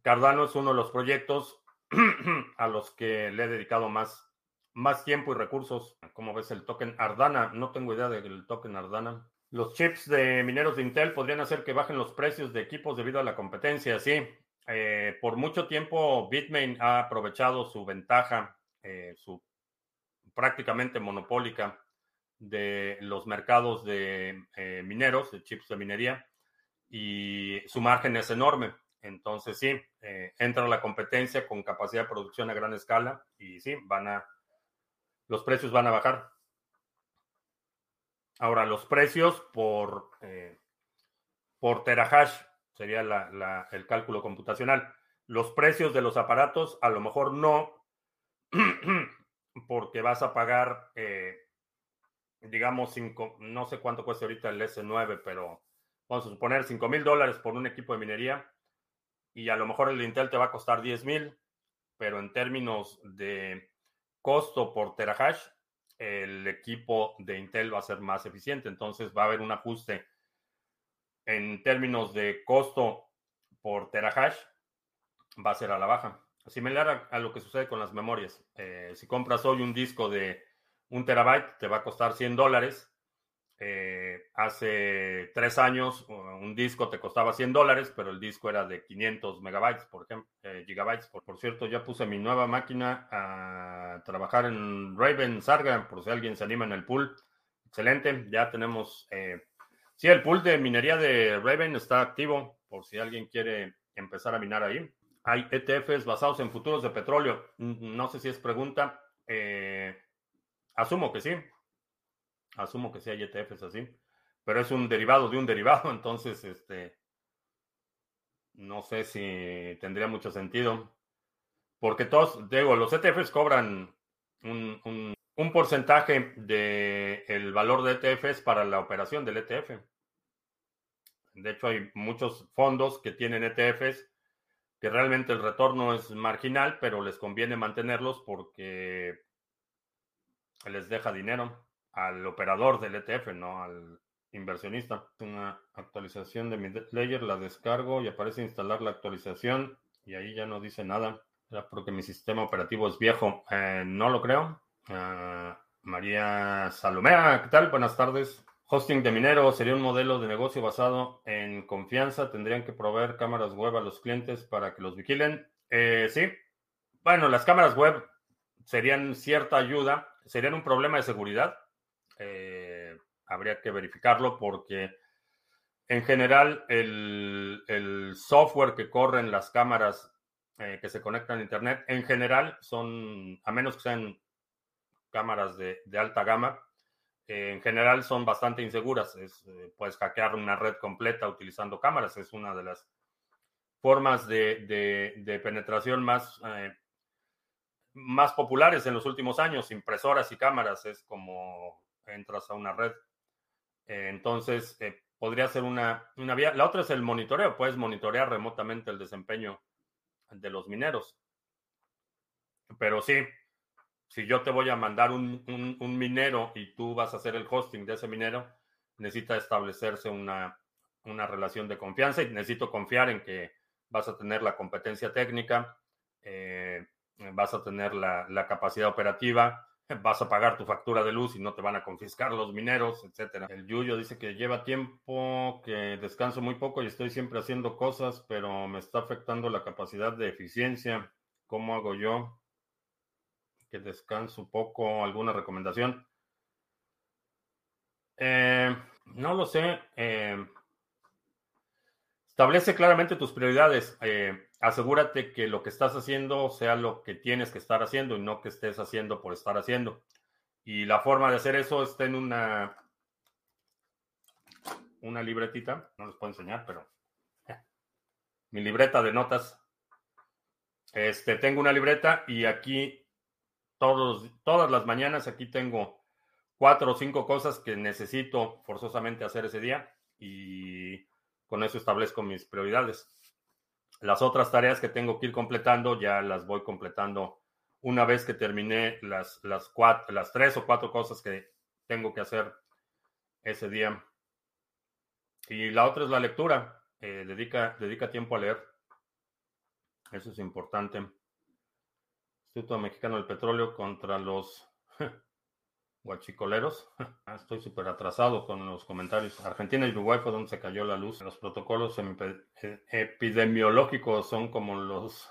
Cardano es uno de los proyectos a los que le he dedicado más, más tiempo y recursos. Como ves el token Ardana, no tengo idea del token Ardana. Los chips de mineros de Intel podrían hacer que bajen los precios de equipos debido a la competencia, sí. Eh, por mucho tiempo Bitmain ha aprovechado su ventaja, eh, su prácticamente monopólica de los mercados de eh, mineros, de chips de minería, y su margen es enorme. Entonces, sí, entra la competencia con capacidad de producción a gran escala y sí, van a, los precios van a bajar. Ahora, los precios por, por terahash sería el cálculo computacional. Los precios de los aparatos, a lo mejor no, porque vas a pagar, eh, digamos, cinco, no sé cuánto cuesta ahorita el S9, pero vamos a suponer 5 mil dólares por un equipo de minería y a lo mejor el Intel te va a costar 10 mil, pero en términos de costo por terahash, el equipo de Intel va a ser más eficiente. Entonces va a haber un ajuste en términos de costo por terahash, va a ser a la baja. Similar a, lo que sucede con las memorias. Eh, si compras hoy un disco de un terabyte, te va a costar 100 dólares. Eh, hace tres años un disco te costaba 100 dólares, pero el disco era de 500 megabytes, por ejemplo, eh, gigabytes. Por, por, cierto, ya puse mi nueva máquina a trabajar en Raven Sarga, por si alguien se anima en el pool. Excelente, ya tenemos... Eh, sí, el pool de minería de Raven está activo, por si alguien quiere empezar a minar ahí. Hay ETFs basados en futuros de petróleo. No sé si es pregunta. asumo que sí. Asumo que sí hay ETFs así, pero es un derivado de un derivado, entonces, este, no sé si tendría mucho sentido. Porque todos, digo, los ETFs cobran un, un, porcentaje del valor de ETFs para la operación del ETF. De hecho, hay muchos fondos que tienen ETFs que realmente el retorno es marginal, pero les conviene mantenerlos porque les deja dinero al operador del ETF, no al inversionista. Una actualización de mi layer, la descargo y aparece instalar la actualización y ahí ya no dice nada. Era porque mi sistema operativo es viejo. Eh, no lo creo. Ah, María Salomea, ¿qué tal? Buenas tardes. Hosting de minero sería un modelo de negocio basado en confianza. Tendrían que proveer cámaras web a los clientes para que los vigilen. Eh, sí. Bueno, las cámaras web serían cierta ayuda. Serían un problema de seguridad eh, habría que verificarlo porque en general el, software que corren las cámaras eh, que se conectan a Internet, en general son, a menos que sean cámaras de, alta gama, eh, en general son bastante inseguras. puedes hackear una red completa utilizando cámaras. Es una de las formas de, penetración más, más populares en los últimos años. Impresoras y cámaras es como entras a una red. Eh, entonces, eh, podría ser una, una vía. La otra es el monitoreo. Puedes monitorear remotamente el desempeño de los mineros. Pero sí, si yo te voy a mandar un, un, minero y tú vas a hacer el hosting de ese minero, necesita establecerse una, una, relación de confianza y necesito confiar en que vas a tener la competencia técnica, eh, vas a tener la, la, capacidad operativa, vas a pagar tu factura de luz y no te van a confiscar los mineros, etcétera. El Yuyo dice que lleva tiempo, que descanso muy poco y estoy siempre haciendo cosas, pero me está afectando la capacidad de eficiencia. ¿Cómo hago yo? Que descanso poco, ¿alguna recomendación? Eh, no lo sé. Eh, establece claramente tus prioridades. Eh, asegúrate que lo que estás haciendo sea lo que tienes que estar haciendo y no que estés haciendo por estar haciendo. Y la forma de hacer eso está en una, una libretita. No les puedo enseñar, pero mi libreta de notas. Este, tengo una libreta y aquí todos, todas las mañanas aquí tengo cuatro o cinco cosas que necesito forzosamente hacer ese día y con eso establezco mis prioridades. Las otras tareas que tengo que ir completando ya las voy completando una vez que terminé las, las, tres o cuatro cosas que tengo que hacer ese día. Y la otra es la lectura. Eh, dedica, dedica tiempo a leer. Eso es importante. Instituto Mexicano del Petróleo contra los Guachicoleros. Ah, estoy súper atrasado con los comentarios. Argentina y Uruguay fue donde se cayó la luz. Los protocolos eh, epidemiológicos son como los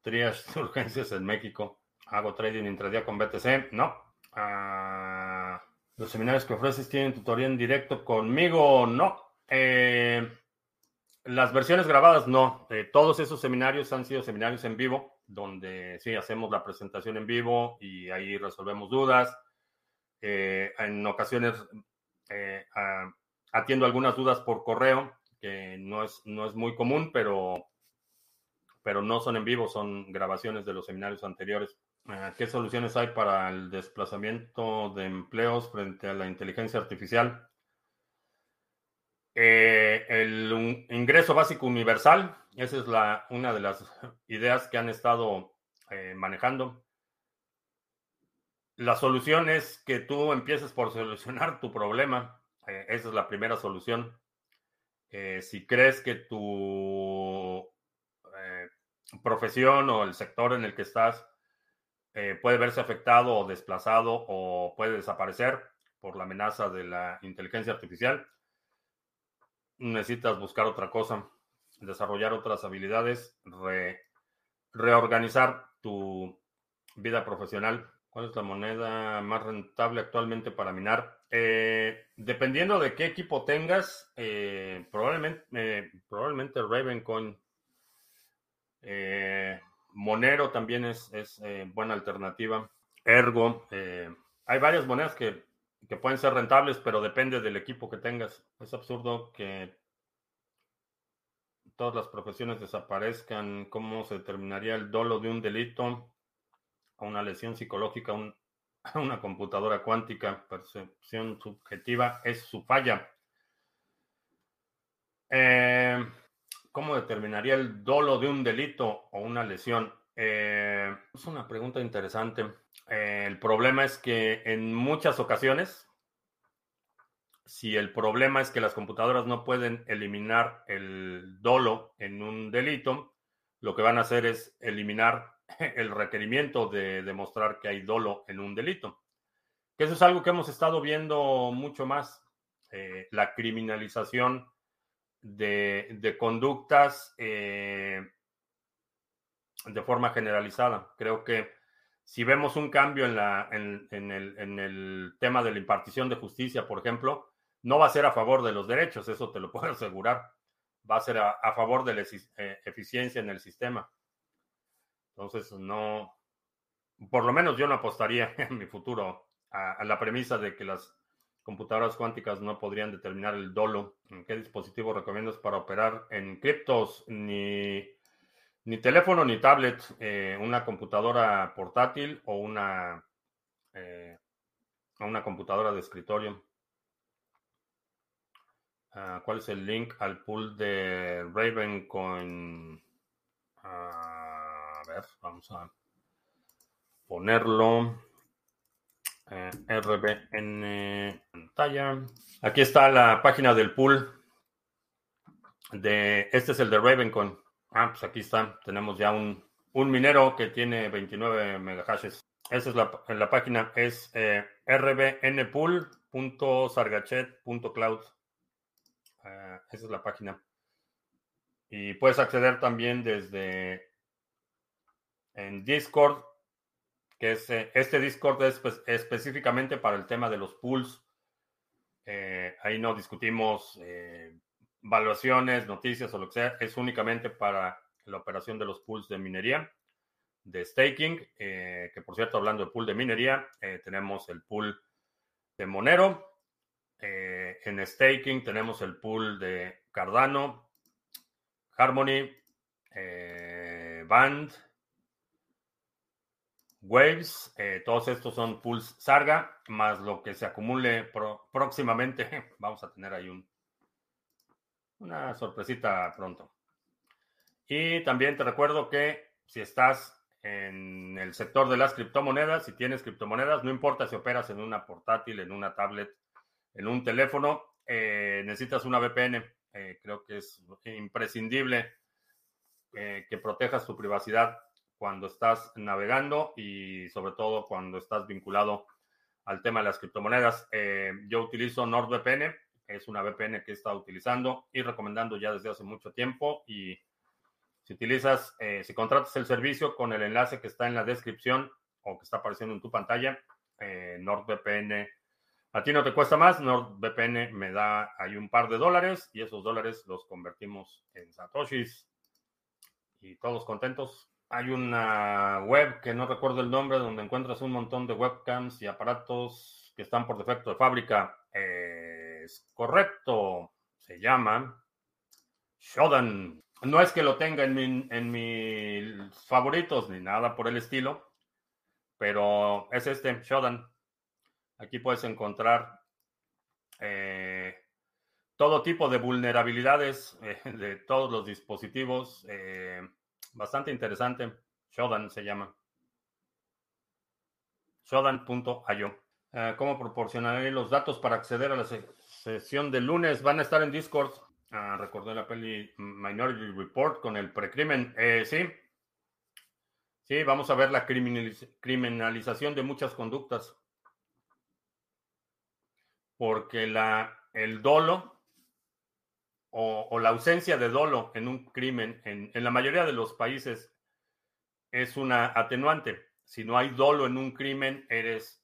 trias de urgencias en México. Hago trading intradía con BTC. No. Ah, los seminarios que ofreces tienen tutoría en directo conmigo. No. Eh, las versiones grabadas no. Eh, todos esos seminarios han sido seminarios en vivo, donde sí hacemos la presentación en vivo y ahí resolvemos dudas eh, en ocasiones eh, atiendo algunas dudas por correo, que no es, no es muy común, pero, pero no son en vivo, son grabaciones de los seminarios anteriores. Eh, ¿Qué soluciones hay para el desplazamiento de empleos frente a la inteligencia artificial? el ingreso básico universal, esa es la, una de las ideas que han estado manejando. La solución es que tú empieces por solucionar tu problema. Eh, esa es la primera solución. Eh, si crees que tu profesión o el sector en el que estás puede verse afectado o desplazado o puede desaparecer por la amenaza de la inteligencia artificial, necesitas buscar otra cosa, desarrollar otras habilidades, reorganizar tu vida profesional. ¿Cuál es la moneda más rentable actualmente para minar? Eh, dependiendo de qué equipo tengas, eh, probablemente, eh, probablemente Ravencoin. Monero también es, es buena alternativa. Ergo. hay varias monedas que que pueden ser rentables, pero depende del equipo que tengas. Es absurdo que todas las profesiones desaparezcan. ¿Cómo se determinaría el dolo de un delito a una lesión psicológica a una computadora cuántica? Percepción subjetiva es su falla. Eh, ¿Cómo determinaría el dolo de un delito o una lesión? Eh, es una pregunta interesante. Eh, el problema es que en muchas ocasiones, si el problema es que las computadoras no pueden eliminar el dolo en un delito, lo que van a hacer es eliminar el requerimiento de demostrar que hay dolo en un delito. Que eso es algo que hemos estado viendo mucho más, eh, la criminalización de, conductas de forma generalizada. Creo que si vemos un cambio en, la, en, el, tema de la impartición de justicia, por ejemplo, no va a ser a favor de los derechos, eso te lo puedo asegurar. Va a ser a, favor de la eh, eficiencia en el sistema. Entonces, no, por lo menos yo no apostaría en mi futuro a, la premisa de que las computadoras cuánticas no podrían determinar el dolo. ¿En qué dispositivo recomiendas para operar en criptos? Ni ni teléfono ni tablet, eh, una computadora portátil o una, eh, una computadora de escritorio. Ah, ¿Cuál es el link al pool de Ravencoin? a vamos a ponerlo. Eh, RBN pantalla. Aquí está la página del pool. De, este es el de Ravencoin. Ah, pues aquí está. Tenemos ya un, minero que tiene 29 megahashes. Esa es la, la página. Es eh, rbnpool.sargachet.cloud. Ah, esa es la página. Y puedes acceder también desde en Discord, que es eh, este Discord es pues, específicamente para el tema de los pools. Eh, ahí no discutimos eh, valuaciones, noticias o lo que sea, es únicamente para la operación de los pools de minería, de staking, eh, que por cierto, hablando de pool de minería, tenemos el pool de Monero, en staking tenemos el pool de Cardano, Harmony, Band, Waves, todos estos son pools Sarga, más lo que se acumule próximamente, vamos a tener ahí un una sorpresita pronto. Y también te recuerdo que si estás en el sector de las criptomonedas, si tienes criptomonedas, no importa si operas en una portátil, en una tablet, en un teléfono, eh, necesitas una VPN. Eh, creo que es imprescindible eh, que protejas tu privacidad cuando estás navegando y sobre todo cuando estás vinculado al tema de las criptomonedas. yo utilizo NordVPN es una VPN que he estado utilizando y recomendando ya desde hace mucho tiempo. Y si utilizas, eh, si contratas el servicio con el enlace que está en la descripción o que está apareciendo en tu pantalla, eh, NordVPN, a ti no te cuesta más, NordVPN me da ahí un par de dólares y esos dólares los convertimos en satoshis y todos contentos. Hay una web que no recuerdo el nombre donde encuentras un montón de webcams y aparatos que están por defecto de fábrica. Eh, correcto. Se llama Shodan. No es que lo tenga en, en mis favoritos ni nada por el estilo, pero es este, Shodan. Aquí puedes encontrar eh, todo tipo de vulnerabilidades eh, de todos los dispositivos. Eh, bastante interesante. Shodan se llama. shodan.io. Uh, ¿Cómo proporcionaré los datos para acceder a la sesión de lunes? Van a estar en Discord. Uh, recordé la peli Minority Report con el precrimen. Eh, sí. Sí, vamos a ver la criminalización de muchas conductas. Porque la, el dolo o, la ausencia de dolo en un crimen en, en la mayoría de los países es una atenuante. Si no hay dolo en un crimen, eres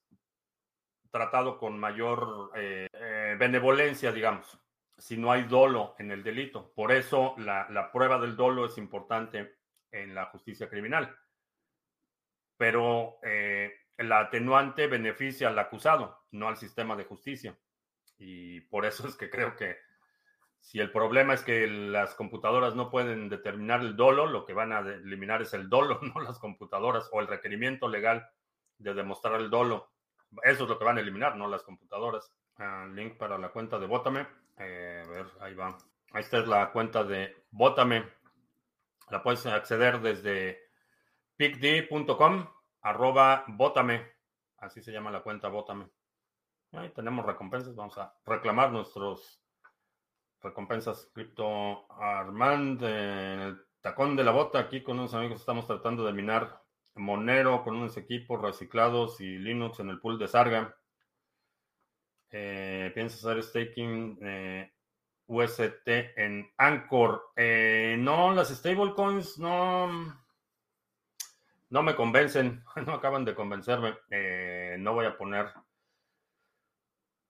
tratado con mayor eh, eh, benevolencia, digamos, si no hay dolo en el delito. Por eso la, la, prueba del dolo es importante en la justicia criminal. Pero eh, la atenuante beneficia al acusado, no al sistema de justicia. Y por eso es que creo que si el problema es que las computadoras no pueden determinar el dolo, lo que van a eliminar es el dolo, no las computadoras, o el requerimiento legal de demostrar el dolo. Eso es lo que van a eliminar, no las computadoras. Uh, link para la cuenta de Bótame. Eh, a ver, ahí va. Esta es la cuenta de Bótame. La puedes acceder desde picd.com, arroba Bótame. Así se llama la cuenta Bótame. Ahí tenemos recompensas. Vamos a reclamar nuestros recompensas Crypto Armand tacón de la bota. Aquí con unos amigos estamos tratando de minar Monero con unos equipos reciclados y Linux en el pool de Sarga. Eh, ¿Piensas hacer staking eh, UST en Anchor? Eh, no, las stablecoins no, no me convencen, no acaban de convencerme. Eh, no voy a poner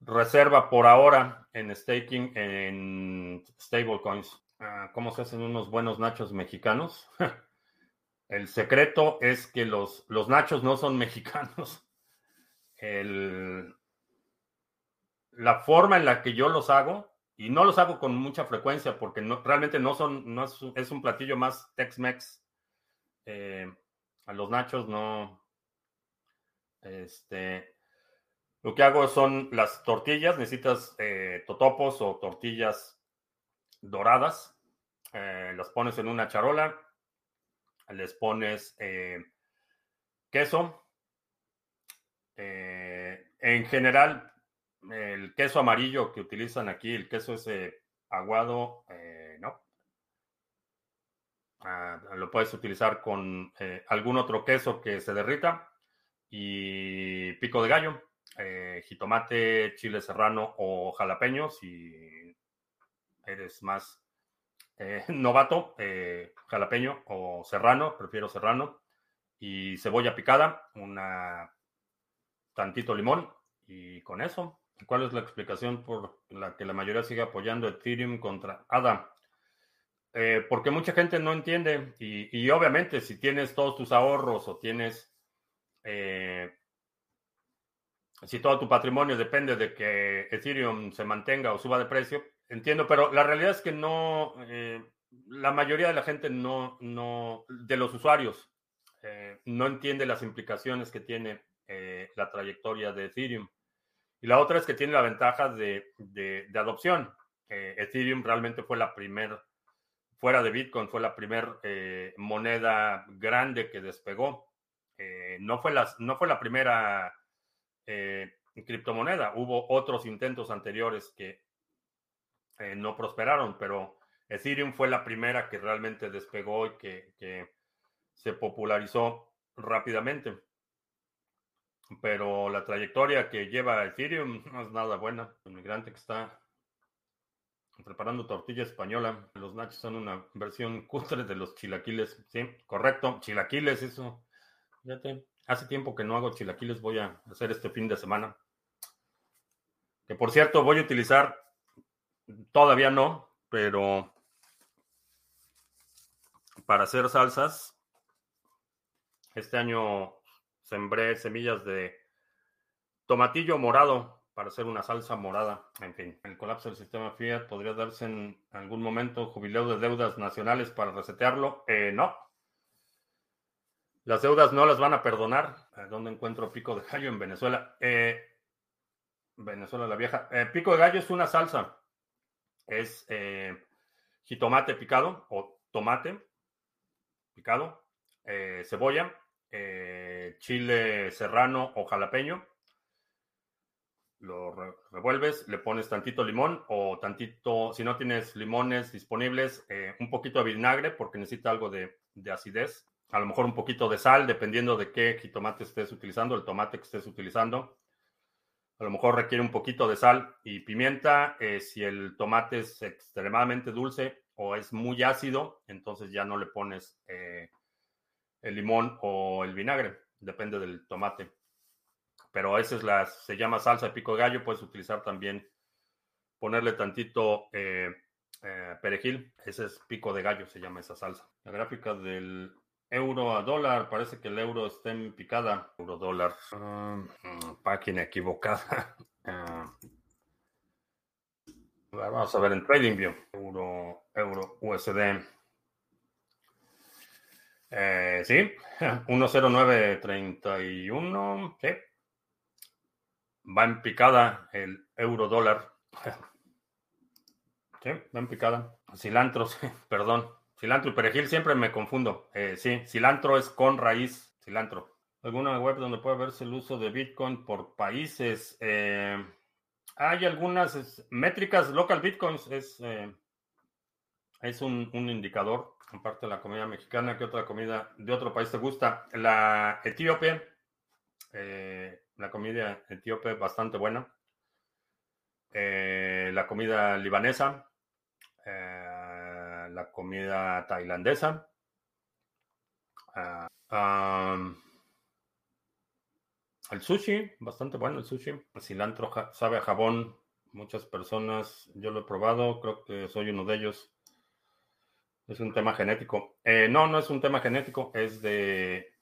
reserva por ahora en staking en stablecoins. Ah, ¿Cómo se hacen unos buenos nachos mexicanos? El secreto es que los, los nachos no son mexicanos. El, la forma en la que yo los hago, y no los hago con mucha frecuencia porque no, realmente no son, no es, es un platillo más Tex-Mex. Eh, a los nachos no. Este, lo que hago son las tortillas, necesitas eh, totopos o tortillas doradas, eh, las pones en una charola, les pones eh, queso. en general, el queso amarillo que utilizan aquí, el queso ese aguado, no. Ah, lo puedes utilizar con algún otro queso que se derrita y pico de gallo eh, jitomate, chile serrano o jalapeño, si eres más eh, novato, eh, jalapeño o serrano, prefiero serrano, y cebolla picada, una tantito limón, y con eso. ¿Cuál es la explicación por la que la mayoría sigue apoyando Ethereum contra ADA? porque mucha gente no entiende y, y, obviamente si tienes todos tus ahorros o tienes si todo tu patrimonio depende de que Ethereum se mantenga o suba de precio, entiendo, pero la realidad es que no, eh, la mayoría de la gente no, no, de los usuarios, eh, no entiende las implicaciones que tiene eh, la trayectoria de Ethereum. Y la otra es que tiene la ventaja de, de, adopción. Ethereum realmente fue la primera, fuera de Bitcoin, fue la primera moneda grande que despegó. no, fue las, no fue la primera eh, criptomoneda. Hubo otros intentos anteriores que eh, no prosperaron, pero Ethereum fue la primera que realmente despegó y que, que se popularizó rápidamente. Pero la trayectoria que lleva Ethereum no es nada buena. El migrante que está preparando tortilla española. Los nachos son una versión cutre de los chilaquiles. Sí, correcto. Chilaquiles, eso. Fíjate. Hace tiempo que no hago chilaquiles, voy a hacer este fin de semana. Que por cierto, voy a utilizar, todavía no, pero para hacer salsas, este año sembré semillas de tomatillo morado para hacer una salsa morada. En fin, el colapso del sistema Fiat podría darse en algún momento jubileo de deudas nacionales para resetearlo. Eh, no, las deudas no las van a perdonar. ¿Dónde encuentro pico de gallo en Venezuela? Eh, Venezuela la vieja. Eh, pico de gallo es una salsa. Es eh, jitomate picado o tomate picado, cebolla, chile serrano o jalapeño. Lo revuelves, le pones tantito limón o tantito, si no tienes limones disponibles, un poquito de vinagre porque necesita algo de acidez. A lo mejor un poquito de sal, dependiendo de qué jitomate estés utilizando, el tomate que estés utilizando. A lo mejor requiere un poquito de sal y pimienta. Eh, si el tomate es extremadamente dulce o es muy ácido, entonces ya no le pones eh, el limón o el vinagre. Depende del tomate. Pero esa es la, se llama salsa de pico de gallo. Puedes utilizar también, ponerle tantito eh, perejil. Ese es pico de gallo, se llama esa salsa. La gráfica del Euro a dólar, parece que el euro está en picada. Euro dólar. Ah, página equivocada. Ah. vamos a ver en TradingView. Euro, euro, USD. Eh, sí, 10931. Sí. Va en picada el euro dólar. Sí, va en picada. Cilantro, sí, perdón. Cilantro y perejil siempre me confundo. Eh, sí, cilantro es con raíz, cilantro. ¿Alguna web donde pueda verse el uso de Bitcoin por países? Eh, hay algunas métricas, local Bitcoins es, eh, es un, indicador, aparte de la comida mexicana, ¿qué otra comida de otro país te gusta? La etíope, la comida etíope bastante buena. la comida libanesa la comida tailandesa. Ah, el sushi, bastante bueno el sushi. El cilantro sabe a jabón. Muchas personas, yo lo he probado, creo que soy uno de ellos. Es un tema genético. Eh, no, no es un tema genético, es de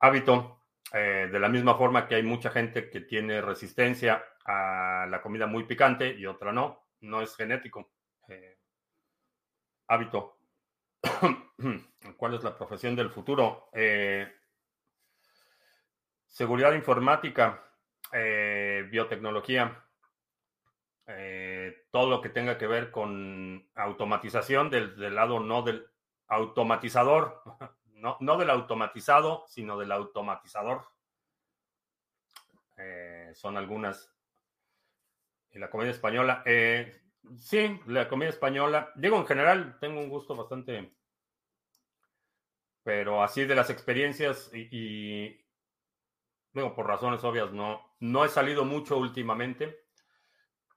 hábito. Eh, de la misma forma que hay mucha gente que tiene resistencia a la comida muy picante y otra no, no es genético. Eh, hábito. ¿Cuál es la profesión del futuro? Eh, seguridad informática, eh, biotecnología, eh, todo lo que tenga que ver con automatización del, lado no del automatizador, no, no, del automatizado, sino del automatizador. son algunas. Y la comedia española. Sí, la comida española. Digo, en general, tengo un gusto bastante. Pero así de las experiencias y, digo, por razones obvias, no, no he salido mucho últimamente,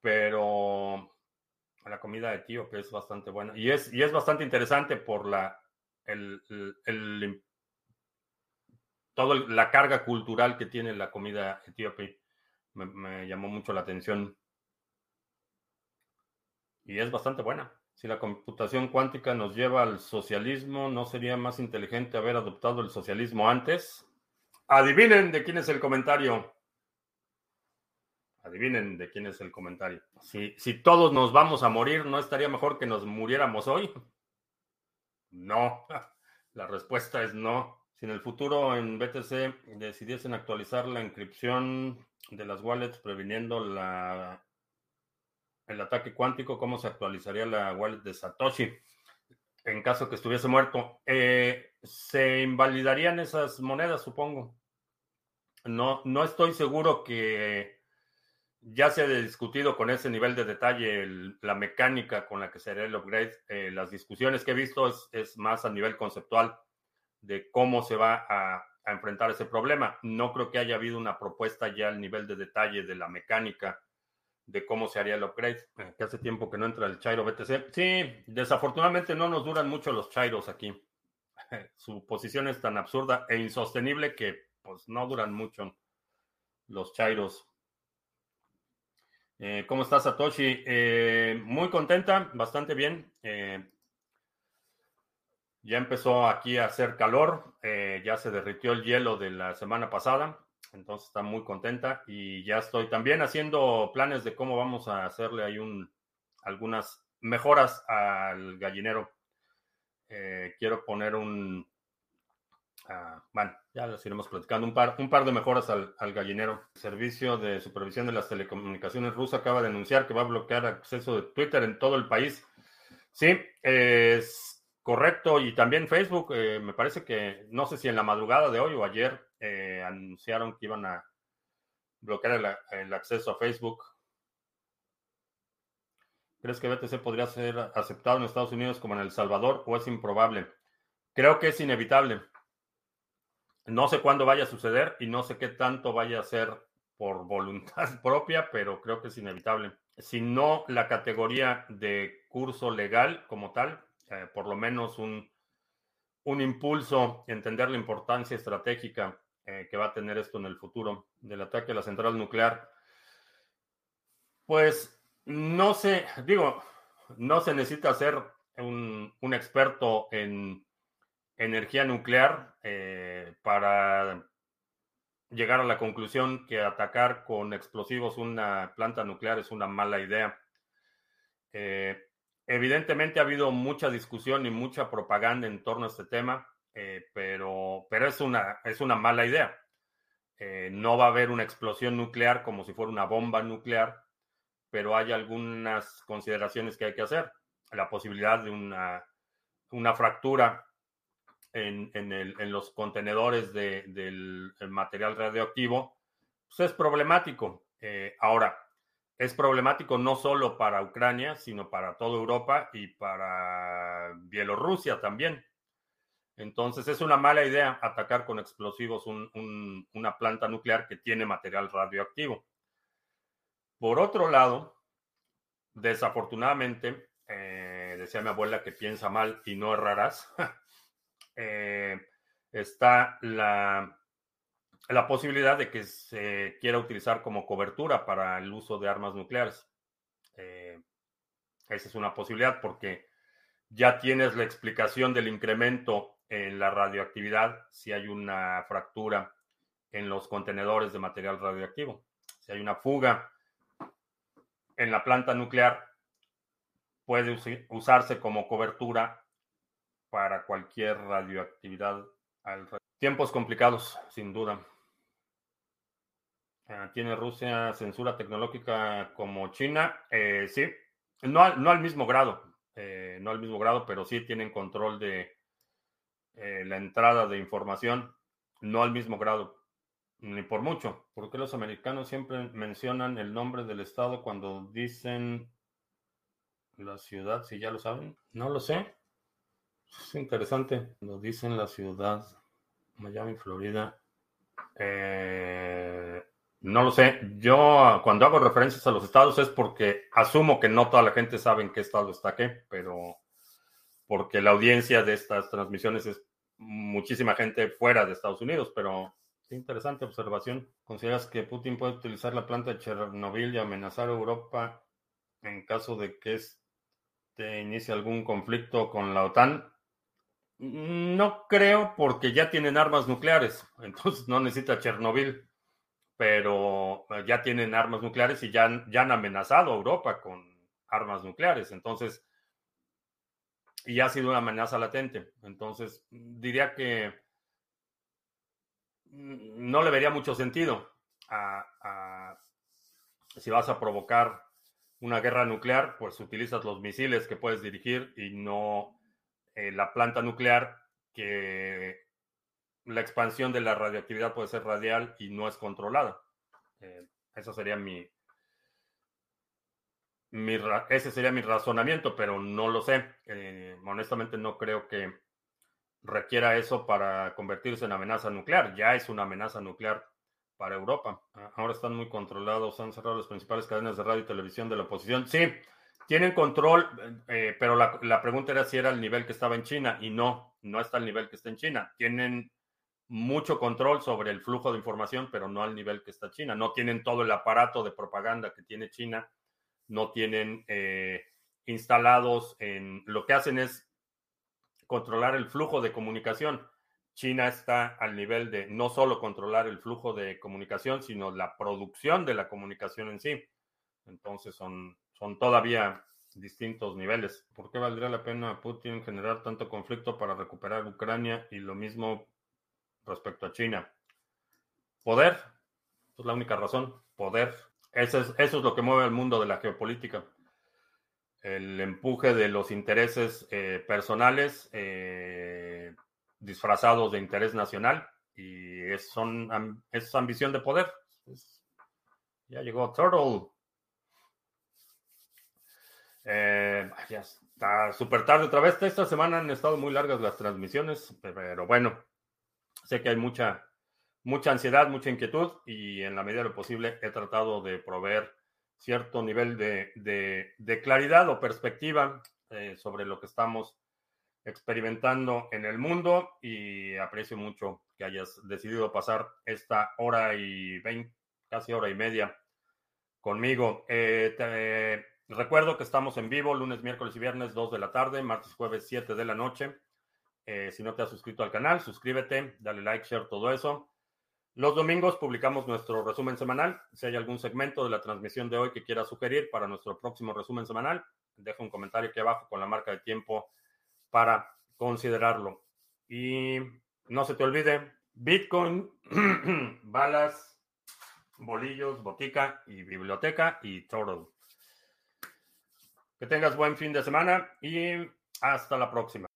pero la comida de tío que es bastante buena. Y es, y es bastante interesante por la, el, el, toda la carga cultural que tiene la comida etíope. me llamó mucho la atención y es bastante buena. Si la computación cuántica nos lleva al socialismo, ¿no sería más inteligente haber adoptado el socialismo antes? Adivinen de quién es el comentario. Adivinen de quién es el comentario. Si, si todos nos vamos a morir, ¿no estaría mejor que nos muriéramos hoy? No. La respuesta es no. Si en el futuro en BTC decidiesen actualizar la inscripción de las wallets previniendo la el ataque cuántico, ¿cómo se actualizaría la wallet de Satoshi en caso que estuviese muerto? Eh, se invalidarían esas monedas, supongo. No, no estoy seguro que ya se haya discutido con ese nivel de detalle la mecánica con la que sería el upgrade. Eh, las discusiones que he visto es, más a nivel conceptual de cómo se va a, a enfrentar ese problema. No creo que haya habido una propuesta ya al nivel de detalle de la mecánica de cómo se haría el upgrade, eh, que hace tiempo que no entra el Chairo BTC. Sí, desafortunadamente no nos duran mucho los Chairos aquí. Su posición es tan absurda e insostenible que pues no duran mucho los Chairos. Eh, ¿Cómo estás, Satoshi? Eh, muy contenta, bastante bien. ya empezó aquí a hacer calor, ya se derritió el hielo de la semana pasada. Entonces está muy contenta y ya estoy también haciendo planes de cómo vamos a hacerle ahí un, algunas mejoras al gallinero. Eh, quiero poner un, ah, bueno, ya les iremos platicando, un par, un par de mejoras al, gallinero. Servicio de Supervisión de las Telecomunicaciones ruso acaba de anunciar que va a bloquear acceso de Twitter en todo el país. Sí, es Correcto, y también Facebook, eh, me parece que, no sé si en la madrugada de hoy o ayer, eh, anunciaron que iban a bloquear el, acceso a Facebook. ¿Crees que BTC podría ser aceptado en Estados Unidos como en El Salvador o es improbable? Creo que es inevitable. No sé cuándo vaya a suceder y no sé qué tanto vaya a ser por voluntad propia, pero creo que es inevitable. Si no la categoría de curso legal como tal, eh, por lo menos un, un impulso, entender la importancia estratégica eh, que va a tener esto en el futuro del ataque a la central nuclear. Pues no sé, digo, no se necesita ser un, experto en energía nuclear eh, para llegar a la conclusión que atacar con explosivos una planta nuclear es una mala idea. Eh, evidentemente ha habido mucha discusión y mucha propaganda en torno a este tema, eh, pero, pero es, una, es una mala idea. no va a haber una explosión nuclear como si fuera una bomba nuclear, pero hay algunas consideraciones que hay que hacer. La posibilidad de una, una fractura en, los contenedores del material radioactivo, pues es problemático. Eh, ahora, es problemático no solo para Ucrania, sino para toda Europa y para Bielorrusia también. Entonces es una mala idea atacar con explosivos una planta nuclear que tiene material radioactivo. Por otro lado, desafortunadamente, eh, decía mi abuela que piensa mal y no errarás. Eh, está la, posibilidad de que se quiera utilizar como cobertura para el uso de armas nucleares. Eh, esa es una posibilidad porque ya tienes la explicación del incremento en la radioactividad si hay una fractura en los contenedores de material radioactivo. Si hay una fuga en la planta nuclear, puede usarse como cobertura para cualquier radioactividad. Tiempos complicados, sin duda. Ah, ¿Tiene Rusia censura tecnológica como China? Eh, sí, no, no, al mismo grado, eh, no al mismo grado, pero sí tienen control de eh, la entrada de información, no al mismo grado, ni por mucho. ¿Por qué los americanos siempre mencionan el nombre del estado cuando dicen la ciudad, si ya lo saben? No lo sé. Es interesante. Nos dicen la ciudad, Miami, Florida. Eh, no lo sé. Yo cuando hago referencias a los estados es porque asumo que no toda la gente sabe en qué estado está qué, pero porque la audiencia de estas transmisiones es muchísima gente fuera de Estados Unidos, pero interesante observación. ¿Consideras que Putin puede utilizar la planta de Chernobyl y amenazar a Europa en caso de que este inicie algún conflicto con la OTAN? No creo porque ya tienen armas nucleares, entonces no necesita Chernobyl, pero ya tienen armas nucleares y ya han amenazado a Europa con armas nucleares, entonces, y ha sido una amenaza latente. Entonces, diría que no le vería mucho sentido a, si vas a provocar una guerra nuclear, pues utilizas los misiles que puedes dirigir y no eh, la planta nuclear que la expansión de la radioactividad puede ser radial y no es controlada. Eh, eso sería mi, mi, ese sería mi razonamiento, pero no lo sé. Eh, honestamente no creo que requiera eso para convertirse en amenaza nuclear. Ya es una amenaza nuclear para Europa. Ahora están muy controlados, han cerrado las principales cadenas de radio y televisión de la oposición. Sí, tienen control, eh, pero la, pregunta era si era el nivel que estaba en China y no, no está al nivel que está en China. Tienen mucho control sobre el flujo de información, pero no al nivel que está China. No tienen todo el aparato de propaganda que tiene China, no tienen eh, instalados en... Lo que hacen es controlar el flujo de comunicación. China está al nivel de no solo controlar el flujo de comunicación, sino la producción de la comunicación en sí. Entonces son son todavía distintos niveles. ¿Por qué valdría la pena Putin generar tanto conflicto para recuperar Ucrania y lo mismo respecto a China? Poder, es la única razón, poder. Eso es, eso es lo que mueve el mundo de la geopolítica. el empuje de los intereses eh, personales disfrazados de interés nacional y es, son, es ambición de poder. ya llegó Turtle. ya está súper tarde otra vez. Esta semana han estado muy largas las transmisiones, pero bueno, sé que hay mucha, mucha ansiedad, mucha inquietud y en la medida de lo posible he tratado de proveer cierto nivel de, claridad o perspectiva eh, sobre lo que estamos experimentando en el mundo y aprecio mucho que hayas decidido pasar esta hora y veinte, casi hora y media conmigo. Eh, recuerdo que estamos en vivo lunes, miércoles y viernes 2 de la tarde, martes, jueves 7 de la noche. Eh, si no te has suscrito al canal, suscríbete, dale like, share, todo eso. Los domingos publicamos nuestro resumen semanal. Si hay algún segmento de la transmisión de hoy que quieras sugerir para nuestro próximo resumen semanal, deja un comentario aquí abajo con la marca de tiempo para considerarlo. Y no se te olvide, Bitcoin, balas, bolillos, botica y biblioteca y todo. Que tengas buen fin de semana y hasta la próxima.